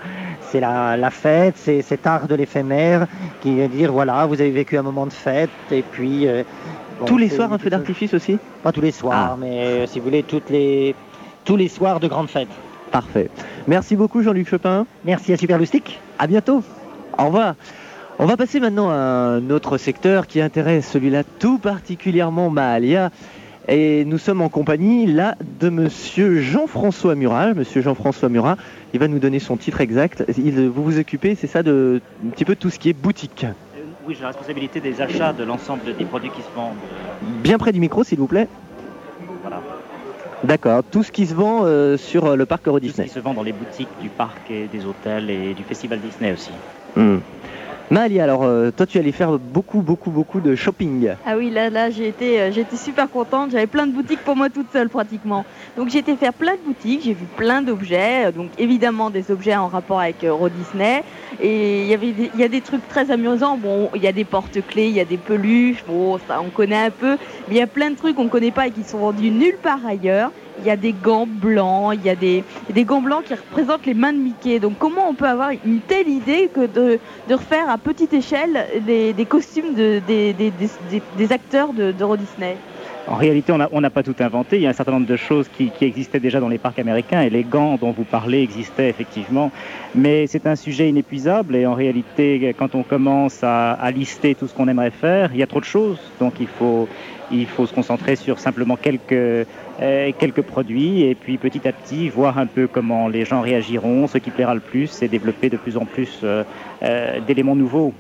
S12: c'est la, la fête. C'est cet art de l'éphémère qui veut dire voilà, vous avez vécu un moment de fête et puis. euh, bon,
S2: Tous les soirs un feu d'artifice aussi?
S12: Pas tous les soirs,
S2: Ah.
S12: mais euh, si vous voulez, toutes les, tous les soirs de grandes fêtes.
S2: Parfait. Merci beaucoup Jean-Luc Chopin.
S12: Merci à Superloustic.
S2: À bientôt. Au revoir. On va passer maintenant à un autre secteur qui intéresse celui-là tout particulièrement Mahalia. Et nous sommes en compagnie là de monsieur Jean-François Murat. Monsieur Jean-François Murat, il va nous donner son titre exact. Il- vous vous occupez, c'est ça, de un petit peu tout ce qui est boutique.
S16: Oui, j'ai la responsabilité des achats de l'ensemble des produits qui se vendent.
S2: Bien près du micro, s'il vous plaît.
S16: Voilà.
S2: D'accord. Tout ce qui se vend euh, sur euh, le parc Euro
S16: Tout ce
S2: Disney.
S16: qui se vend dans les boutiques du parc et des hôtels et du festival Disney aussi.
S2: Hmm. Mahalia, alors euh, toi tu allais faire beaucoup, beaucoup, beaucoup de shopping.
S4: Ah oui, là, là, j'ai été, euh, été super contente. J'avais plein de boutiques pour moi toute seule pratiquement. Donc j'ai été faire plein de boutiques, j'ai vu plein d'objets. euh, Donc évidemment des objets en rapport avec Euro Disney. Et il y a des trucs très amusants. Bon, il y a des porte-clés, il y a des peluches. Bon, ça on connaît un peu. Mais il y a plein de trucs qu'on connaît pas et qui sont vendus nulle part ailleurs. Il y a des gants blancs, il y a des, des gants blancs qui représentent les mains de Mickey. Donc comment on peut avoir une telle idée que de, de refaire à petite échelle des, costumes de- des, des- acteurs de- d'Euro Disney?
S16: En réalité, on n'a on n'a pas tout inventé. Il y a un certain nombre de choses qui, qui existaient déjà dans les parcs américains et les gants dont vous parlez existaient effectivement. Mais c'est un sujet inépuisable et en réalité, quand on commence à, à lister tout ce qu'on aimerait faire, il y a trop de choses. Donc il faut, il faut se concentrer sur simplement quelques, euh, quelques produits et puis petit à petit voir un peu comment les gens réagiront, ce qui plaira le plus et développer de plus en plus euh, euh, d'éléments nouveaux.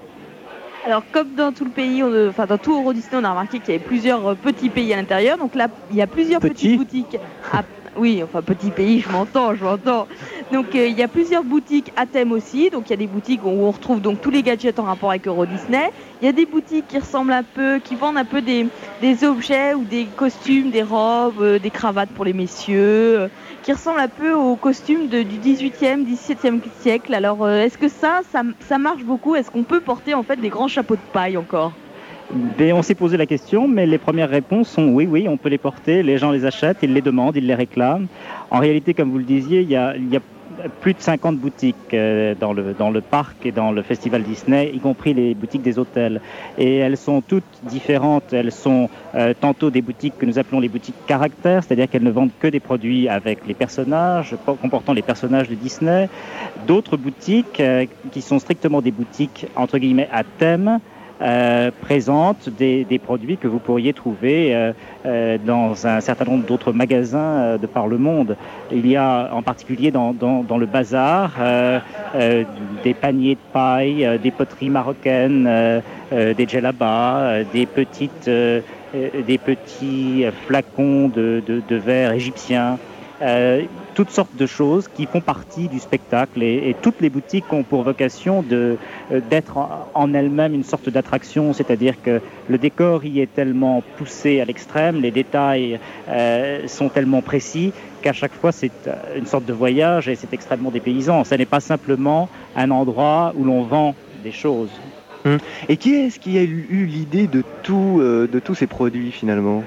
S4: Alors comme dans tout le pays, on- enfin dans tout Euro Disney, on a remarqué qu'il y avait plusieurs petits pays à l'intérieur. Donc là, il y a plusieurs petites boutiques. à- Oui, enfin petit pays, je m'entends, je m'entends. Donc euh, il y a plusieurs boutiques à thème aussi. Donc il y a des boutiques où on retrouve donc tous les gadgets en rapport avec Euro Disney. Il y a des boutiques qui ressemblent un peu, qui vendent un peu des, objets ou des costumes, des robes, euh, des cravates pour les messieurs, euh, qui ressemblent un peu aux costumes du 18e, 17e siècle. Alors est-ce que ça, ça marche beaucoup? Est-ce qu'on peut porter en fait des grands chapeaux de paille encore?
S16: On s'est posé la question, mais les premières réponses sont oui, oui, on peut les porter, les gens les achètent, ils les demandent, ils les réclament. En réalité, comme vous le disiez, il y a, il y a plus de 50 boutiques euh, dans, le, dans le parc et dans le festival Disney, y compris les boutiques des hôtels. Et elles sont toutes différentes. Elles sont euh, tantôt des boutiques que nous appelons les boutiques caractères, c'est-à-dire qu'elles ne vendent que des produits avec les personnages, comportant les personnages de Disney. D'autres boutiques euh, qui sont strictement des boutiques, entre guillemets, à thème, euh, présentent des, des produits que vous pourriez trouver euh, euh, dans un certain nombre d'autres magasins euh, de par le monde. Il y a en particulier dans, dans, dans le bazar des paniers de paille, des poteries marocaines, des djellabas, des petites, des petits flacons de, de, de verre égyptiens. Euh, toutes sortes de choses qui font partie du spectacle et, toutes les boutiques ont pour vocation euh, d'être en, elles-mêmes une sorte d'attraction, c'est-à-dire que le décor y est tellement poussé à l'extrême, les détails euh, sont tellement précis qu'à chaque fois c'est euh, une sorte de voyage et c'est extrêmement dépaysant. Ce n'est pas simplement un endroit où l'on vend des choses.
S2: Hum. Et qui est-ce qui a eu l'idée de, de tous ces produits finalement?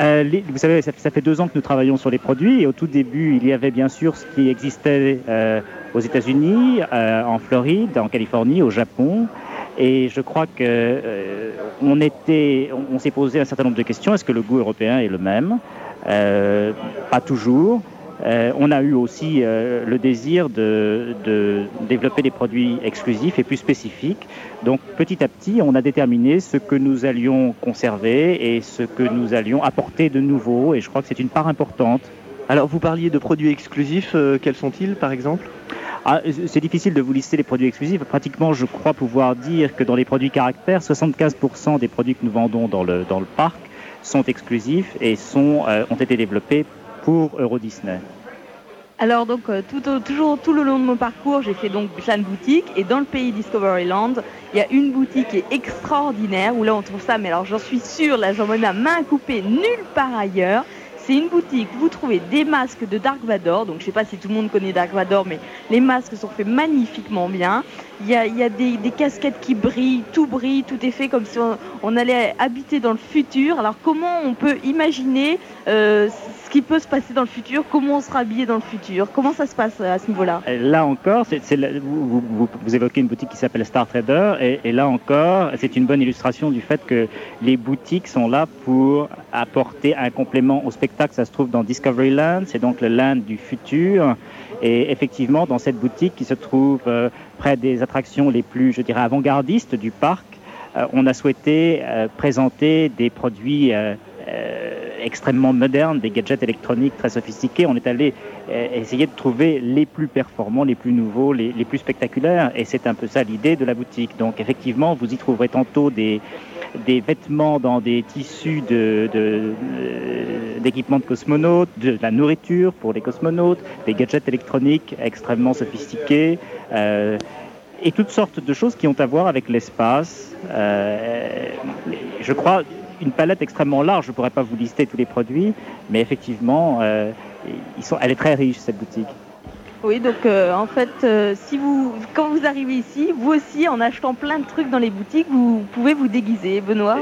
S16: Euh, vous savez, ça, fait deux ans que nous travaillons sur les produits et au tout début, il y avait bien sûr ce qui existait euh, aux États-Unis, euh, en Floride, en Californie, au Japon. Et je crois que on on, s'est posé un certain nombre de questions. Est-ce que le goût européen est le même? Pas toujours. Euh, on a eu aussi euh, le désir de, de développer des produits exclusifs et plus spécifiques. Donc petit à petit, on a déterminé ce que nous allions conserver et ce que nous allions apporter de nouveau. Et je crois que c'est une part importante.
S2: Alors vous parliez de produits exclusifs, euh, quels sont-ils par exemple?
S16: Ah, c'est difficile de vous lister les produits exclusifs. Pratiquement, je crois pouvoir dire que dans les produits caractères, 75% des produits que nous vendons dans le, dans le parc sont exclusifs et sont, euh, ont été développés pour Euro Disney.
S4: Alors donc euh, tout toujours tout le long de mon parcours, j'ai fait donc plein de boutiques et dans le pays Discoveryland, il y a une boutique qui est extraordinaire où là on trouve ça, mais alors j'en suis sûre, là j'en mets ma main coupée nulle part ailleurs. C'est une boutique où vous trouvez des masques de Dark Vador, donc je sais pas si tout le monde connaît Dark Vador, mais les masques sont faits magnifiquement bien. Il y a, des, casquettes qui brillent, tout brille, tout est fait comme si on, allait habiter dans le futur. Alors comment on peut imaginer euh, ce qui peut se passer dans le futur, comment on sera habillé dans le futur, comment ça se passe à ce niveau-là?
S16: Euh, Là encore, vous, évoquez une boutique qui s'appelle Star Trader, et, et là encore, c'est une bonne illustration du fait que les boutiques sont là pour apporter un complément au spectacle. Ça se trouve dans Discoveryland, c'est donc le land du futur. Et effectivement, dans cette boutique qui se trouve euh, près des attractions les plus, je dirais, avant-gardistes du parc, euh, on a souhaité euh, présenter des produits extrêmement modernes, des gadgets électroniques très sophistiqués. On est allé essayer de trouver les plus performants, les plus nouveaux, les plus spectaculaires. Et c'est un peu ça l'idée de la boutique. Donc effectivement, vous y trouverez tantôt des, des vêtements dans des tissus de, de, euh, d'équipements de cosmonautes, de la nourriture pour les cosmonautes, des gadgets électroniques extrêmement sophistiqués. euh, et toutes sortes de choses qui ont à voir avec l'espace. Euh, je crois une palette extrêmement large. Je ne pourrais pas vous lister tous les produits, mais effectivement, ils sont, elle est très riche cette boutique.
S4: Oui, donc euh, en fait, euh, si vous, quand vous arrivez ici, vous aussi, en achetant plein de trucs dans les boutiques, vous pouvez vous déguiser, Benoît.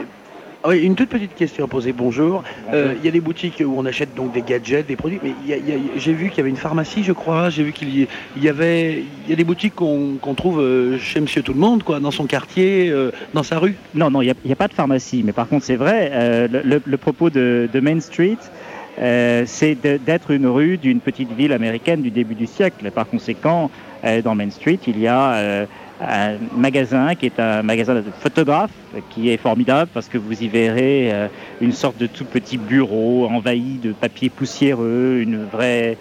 S13: Ah Oui, une toute petite question à poser. Bonjour. Euh, Il y a des boutiques où on achète donc des gadgets, des produits, mais il y a- il y a- j'ai vu qu'il y avait une pharmacie, je crois. J'ai vu qu'il y, il y avait, il y a des boutiques qu'on qu'on trouve chez Monsieur Tout le Monde, quoi, dans son quartier, euh, dans sa rue.
S16: Non, non, il n'y a, pas de pharmacie. Mais par contre, c'est vrai, euh, le, le- le propos de, de Main Street, euh, c'est d'être une rue d'une petite ville américaine du début du siècle. Par conséquent, euh, dans Main Street, il y a euh, un magasin qui est un magasin de photographes qui est formidable parce que vous y verrez une sorte de tout petit bureau envahi de papier poussiéreux, une vraie,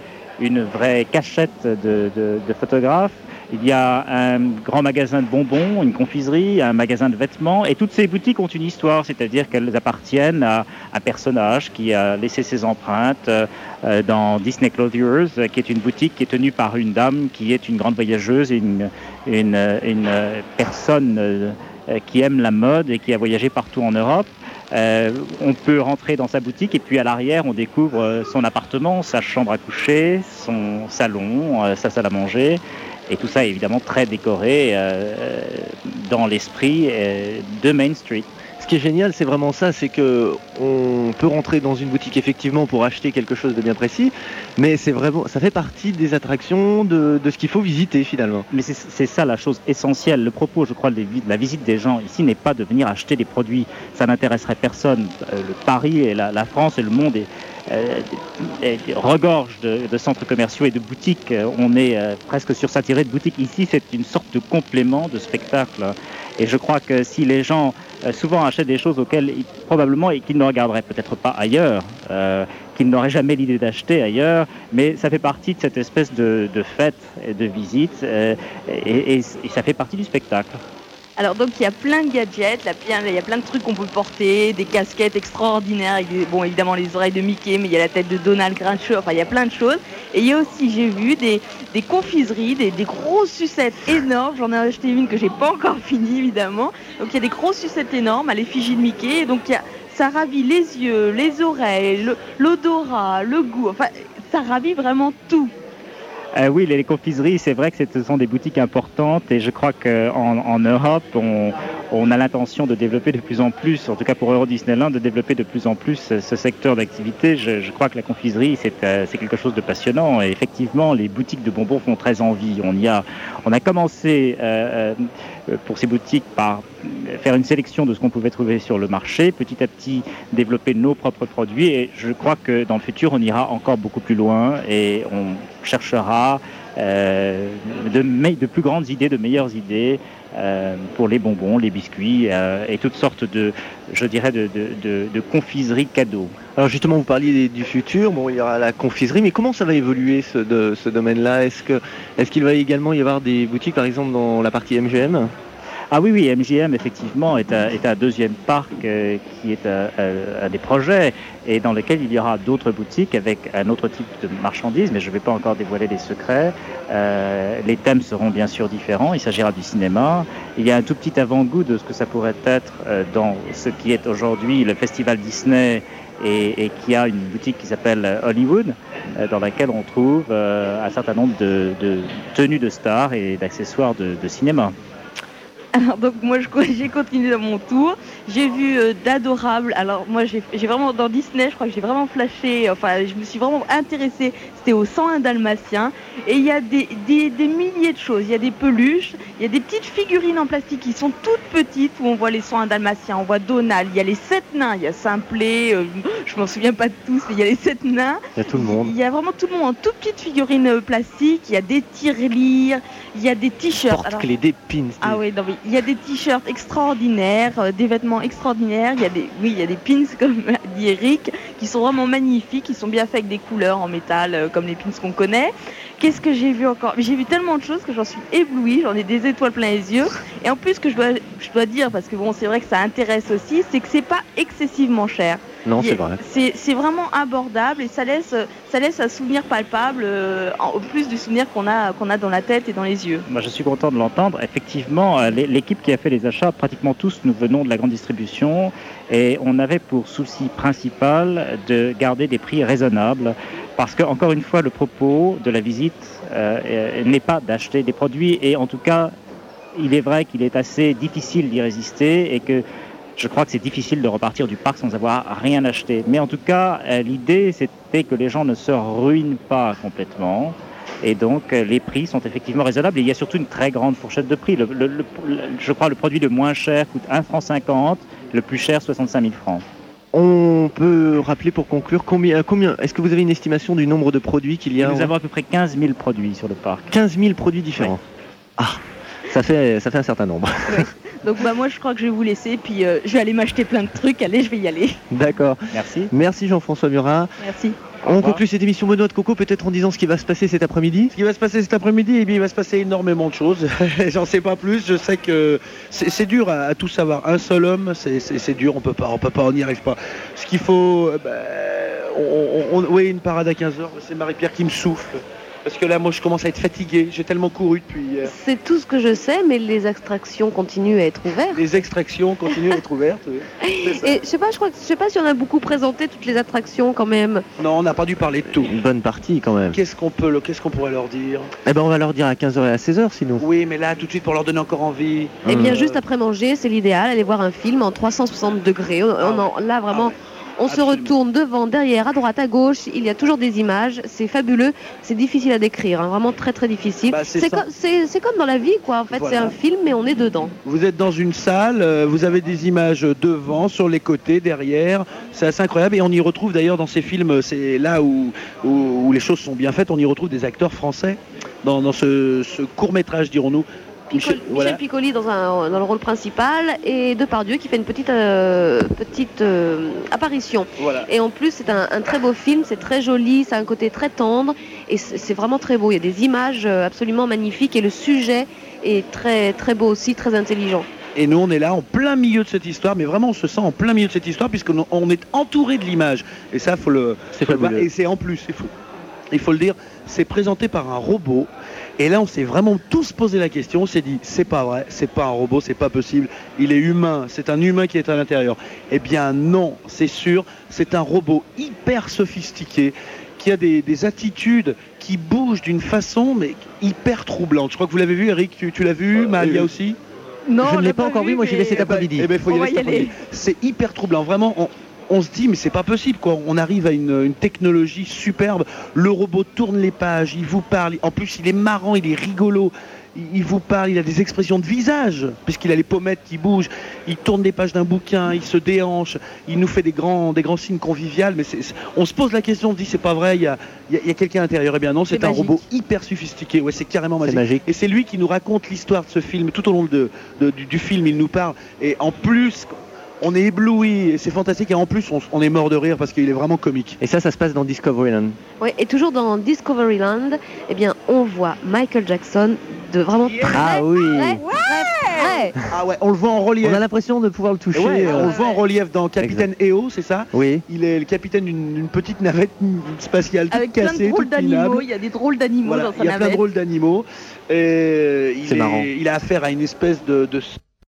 S16: cachette de photographes. Il y a un grand magasin de bonbons, une confiserie, un magasin de vêtements, et toutes ces boutiques ont une histoire, c'est-à-dire qu'elles appartiennent à un personnage qui a laissé ses empreintes euh, euh, dans Disney Clothiers, qui est une boutique qui est tenue par une dame qui est une grande voyageuse et une, une, une, personne euh, qui aime la mode et qui a voyagé partout en Europe. On peut rentrer dans sa boutique et puis à l'arrière on découvre son appartement, sa chambre à coucher, son salon, sa salle à manger. Et tout ça est évidemment très décoré euh, dans l'esprit euh, de Main Street.
S2: Ce qui est génial, c'est vraiment ça, c'est que on peut rentrer dans une boutique effectivement pour acheter quelque chose de bien précis, mais c'est vraiment, ça fait partie des attractions de, de ce qu'il faut visiter finalement.
S16: Mais c'est- ça la chose essentielle. Le propos, je crois, de la visite des gens ici n'est pas de venir acheter des produits. Ça n'intéresserait personne. Euh, Le Paris et la, la France et le monde est- regorge de, centres commerciaux et de boutiques. Euh, On est euh, presque sursaturé de boutiques. Ici, c'est une sorte de complément de spectacle. Et je crois que si les gens euh, souvent achètent des choses auxquelles ils- probablement et qu'ils ne regarderaient peut-être pas ailleurs, euh, qu'ils n'auraient jamais l'idée d'acheter ailleurs, mais ça fait partie de cette espèce de, fête et de visite euh, et ça fait partie du spectacle.
S4: Alors donc il y a plein de gadgets, il y a plein de trucs qu'on peut porter, des casquettes extraordinaires, avec bon évidemment les oreilles de Mickey, mais il y a la tête de Donald Grincheux, enfin il y a plein de choses. Et il y a aussi, j'ai vu, des, confiseries, des, grosses sucettes énormes, j'en ai acheté une que j'ai pas encore finie évidemment. Donc il y a des grosses sucettes énormes à l'effigie de Mickey, et donc ça ravit les yeux, les oreilles, le- l'odorat, le goût, enfin ça ravit vraiment tout.
S16: Euh, oui, les, confiseries, c'est vrai que ce sont des boutiques importantes et je crois qu'en en Europe, on, on a l'intention de développer de plus en plus, en tout cas pour Euro Disneyland, de développer de plus en plus ce, secteur d'activité. Je, je crois que la confiserie, c'est euh, quelque chose de passionnant et effectivement, les boutiques de bonbons font très envie. On, y a, on a commencé euh, euh, pour ces boutiques par faire une sélection de ce qu'on pouvait trouver sur le marché, petit à petit développer nos propres produits et je crois que dans le futur, on ira encore beaucoup plus loin et on cherchera euh, de, de plus grandes idées, de meilleures idées euh, pour les bonbons, les biscuits euh, et toutes sortes de, je dirais, de, de- de confiseries cadeaux.
S2: Alors justement, vous parliez du futur, bon, il y aura la confiserie, mais comment ça va évoluer ce, domaine-là? Est-ce qu'il va également y avoir des boutiques, par exemple, dans la partie MGM
S16: Ah oui, oui, MGM, effectivement, est un, est un deuxième parc euh, qui est un des projets et dans lequel il y aura d'autres boutiques avec un autre type de marchandises, mais je ne vais pas encore dévoiler les secrets. Euh, les thèmes seront bien sûr différents, il s'agira du cinéma. Il y a un tout petit avant-goût de ce que ça pourrait être euh, dans ce qui est aujourd'hui le Festival Disney et, qui a une boutique qui s'appelle Hollywood, euh, dans laquelle on trouve euh, un certain nombre de, tenues de stars et d'accessoires de cinéma.
S4: Alors donc moi j'ai continué dans mon tour, j'ai vu euh, d'adorables, alors moi j'ai vraiment dans Disney je crois que j'ai vraiment flashé, enfin je me suis vraiment intéressée, c'était au 101 Dalmatien et il y a des, des, des milliers de choses, il y a des peluches, il y a des petites figurines en plastique qui sont toutes petites où on voit les 101 Dalmatiens, on voit Donald, il y a les sept nains, il y a Simplet, euh, je m'en souviens pas de tous mais il y a les sept nains,
S2: Il y a tout le monde.
S4: il y a vraiment tout le monde en toutes petites figurines euh, plastiques, il y a des tirelires, il y a des t-shirts.
S2: Porte-clés, des pins. des-
S4: ah oui, non, mais il y a des t-shirts extraordinaires, euh, des vêtements extraordinaires, il y a des, oui, il y a des pins comme dit Eric, qui sont vraiment magnifiques, qui sont bien faits avec des couleurs en métal, euh, comme les pins qu'on connaît. Qu'est-ce que j'ai vu encore? J'ai vu tellement de choses que j'en suis éblouie, j'en ai des étoiles plein les yeux. Et en plus, ce que je dois, je dois dire, parce que bon, c'est vrai que ça intéresse aussi, c'est que c'est pas excessivement cher.
S2: Non, c'est vrai.
S4: C'est vraiment abordable et ça laisse, ça laisse un souvenir palpable, euh, en plus du souvenir qu'on a, qu'on a dans la tête et dans les yeux.
S16: Moi, je suis content de l'entendre. Effectivement, euh, l'é- l'équipe qui a fait les achats, pratiquement tous, nous venons de la grande distribution et on avait pour souci principal de garder des prix raisonnables parce que, encore une fois, le propos de la visite euh, n'est pas d'acheter des produits et en tout cas, il est vrai qu'il est assez difficile d'y résister et que je crois que c'est difficile de repartir du parc sans avoir rien acheté. Mais en tout cas, euh, l'idée, c'était que les gens ne se ruinent pas complètement. Et donc, euh, les prix sont effectivement raisonnables. Et il y a surtout une très grande fourchette de prix. Le- le- le- le- je crois le produit le moins cher coûte 1 franc 50, le plus cher 65 000 francs.
S2: On peut rappeler pour conclure combien, combien est-ce que vous avez une estimation du nombre de produits qu'il y a
S16: nous
S2: en-
S16: avons à peu près 15 000 produits sur le parc.
S2: 15 000 produits différents. Ah, ça fait, ça fait un certain nombre.
S4: Donc bah moi je crois que je vais vous laisser puis euh, je vais aller m'acheter plein de trucs. Allez, je vais y aller.
S2: D'accord.
S16: Merci.
S2: Merci Jean-François Murat.
S4: Merci.
S2: On conclut cette émission Benoît de Coco peut-être en disant ce qui va se passer cet après-midi.
S13: Ce qui va se passer cet après-midi, eh bien, il va se passer énormément de choses. J'en sais pas plus. Je sais que c'est c'est dur à, à tout savoir. Un seul homme, c'est- c'est c'est dur. On peut pas, on peut pas, on n'y arrive pas. Ce qu'il faut, euh, ben, on, on- on- oui, une parade à 15 h C'est Marie-Pierre qui me souffle. Parce que là, moi, je commence à être fatigué. J'ai tellement couru depuis. euh,
S3: C'est tout ce que je sais, mais les extractions continuent à être ouvertes.
S13: les extractions continuent à être ouvertes. oui.
S3: Et je sais pas, je crois que je sais pas si on a beaucoup présenté toutes les attractions quand même.
S13: Non, on n'a pas dû parler de tout.
S2: Une bonne partie quand même.
S13: Qu'est-ce qu'on peut, qu'est-ce qu'on pourrait leur dire?
S2: Eh ben on va leur dire à 15h et à 16h sinon.
S13: Oui, mais là, tout de suite, pour leur donner encore envie.
S3: Eh bien,
S13: Euh,
S3: juste après manger, c'est l'idéal, aller voir un film en 360 degrés. On- on en- là, vraiment, on se retourne devant, derrière, à droite, à gauche. Il y a toujours des images. C'est fabuleux. C'est difficile à décrire, hein, vraiment très très difficile.
S13: Bah, c'est
S3: comme, dans la vie, quoi. En fait,
S13: Voilà.
S3: c'est un film, mais on est dedans.
S13: Vous êtes dans une salle, euh, vous avez des images devant, sur les côtés, derrière. C'est assez incroyable et on y retrouve d'ailleurs dans ces films, c'est là où, où, où les choses sont bien faites, on y retrouve des acteurs français dans, dans ce, ce court métrage, dirons-nous. Michel-
S3: Michel Piccoli dans, un, dans le rôle principal et Depardieu qui fait une petite, euh, petite euh, apparition.
S13: Voilà.
S3: Et en plus, c'est un, un très beau film, c'est très joli, ça a un côté très tendre et c'est vraiment très beau. Il y a des images euh, absolument magnifiques et le sujet est très, très beau aussi, très intelligent.
S13: Et nous, on est là en plein milieu de cette histoire, mais vraiment, on se sent en plein milieu de cette histoire puisqu'on on est entouré de l'image. Et ça, faut le.
S2: C'est
S13: faut le voir. Et c'est en plus, c'est fou. Il faut le dire, c'est présenté par un robot. Et là, on s'est vraiment tous posé la question. On s'est dit, c'est pas vrai, c'est pas un robot, c'est pas possible. Il est humain, c'est un humain qui est à l'intérieur. Eh bien, non, c'est sûr, c'est un robot hyper sophistiqué qui a des, des attitudes qui bougent d'une façon mais hyper troublante. Je crois que vous l'avez vu, Eric, tu, tu l'as vu, Malia aussi?
S3: Non,
S2: Je ne l'ai pas encore vu, moi j'y vais cet après-midi.
S13: Eh ben, faut y aller. C'est hyper troublant, vraiment. On, on se dit, mais c'est pas possible, quoi. On arrive à une, une technologie superbe. Le robot tourne les pages, il vous parle. En plus, il est marrant, il est rigolo. Il, il vous parle, il a des expressions de visage, puisqu'il a les pommettes qui bougent. Il tourne les pages d'un bouquin, il se déhanche, il nous fait des grands, des grands signes conviviaux. Mais on se pose la question, on se dit, c'est pas vrai, il y a, y a- il y a quelqu'un à l'intérieur. Eh bien non, c'est un
S3: magique.
S13: robot hyper sophistiqué. Ouais, c'est carrément magique.
S2: magique.
S13: Et c'est lui qui nous raconte l'histoire de ce film tout au long de, de- du, du film. Il nous parle. Et en plus, on est ébloui. Et c'est fantastique. Et en plus, on, on est mort de rire parce qu'il est vraiment comique.
S2: Et ça, ça se passe dans Discoveryland.
S3: Ouais, et toujours dans Discoveryland, eh bien, on voit Michael Jackson de vraiment très,
S2: Ah oui.
S3: très, très, très
S13: Ah ouais, on le voit en relief.
S2: On a l'impression de pouvoir le toucher.
S13: Ouais,
S2: euh,
S13: on le voit en relief dans Capitaine EO, c'est ça
S2: Oui.
S13: Il est le capitaine d'une petite navette spatiale toute
S4: Avec plein
S13: cassée,
S4: de drôles
S13: toute
S4: d'animaux, il y a des drôles d'animaux
S13: Voilà,
S4: dans sa
S13: il y a plein de
S4: navette.
S13: drôles d'animaux. Et il,
S2: C'est
S13: est-
S2: marrant.
S13: il a affaire à une espèce de, de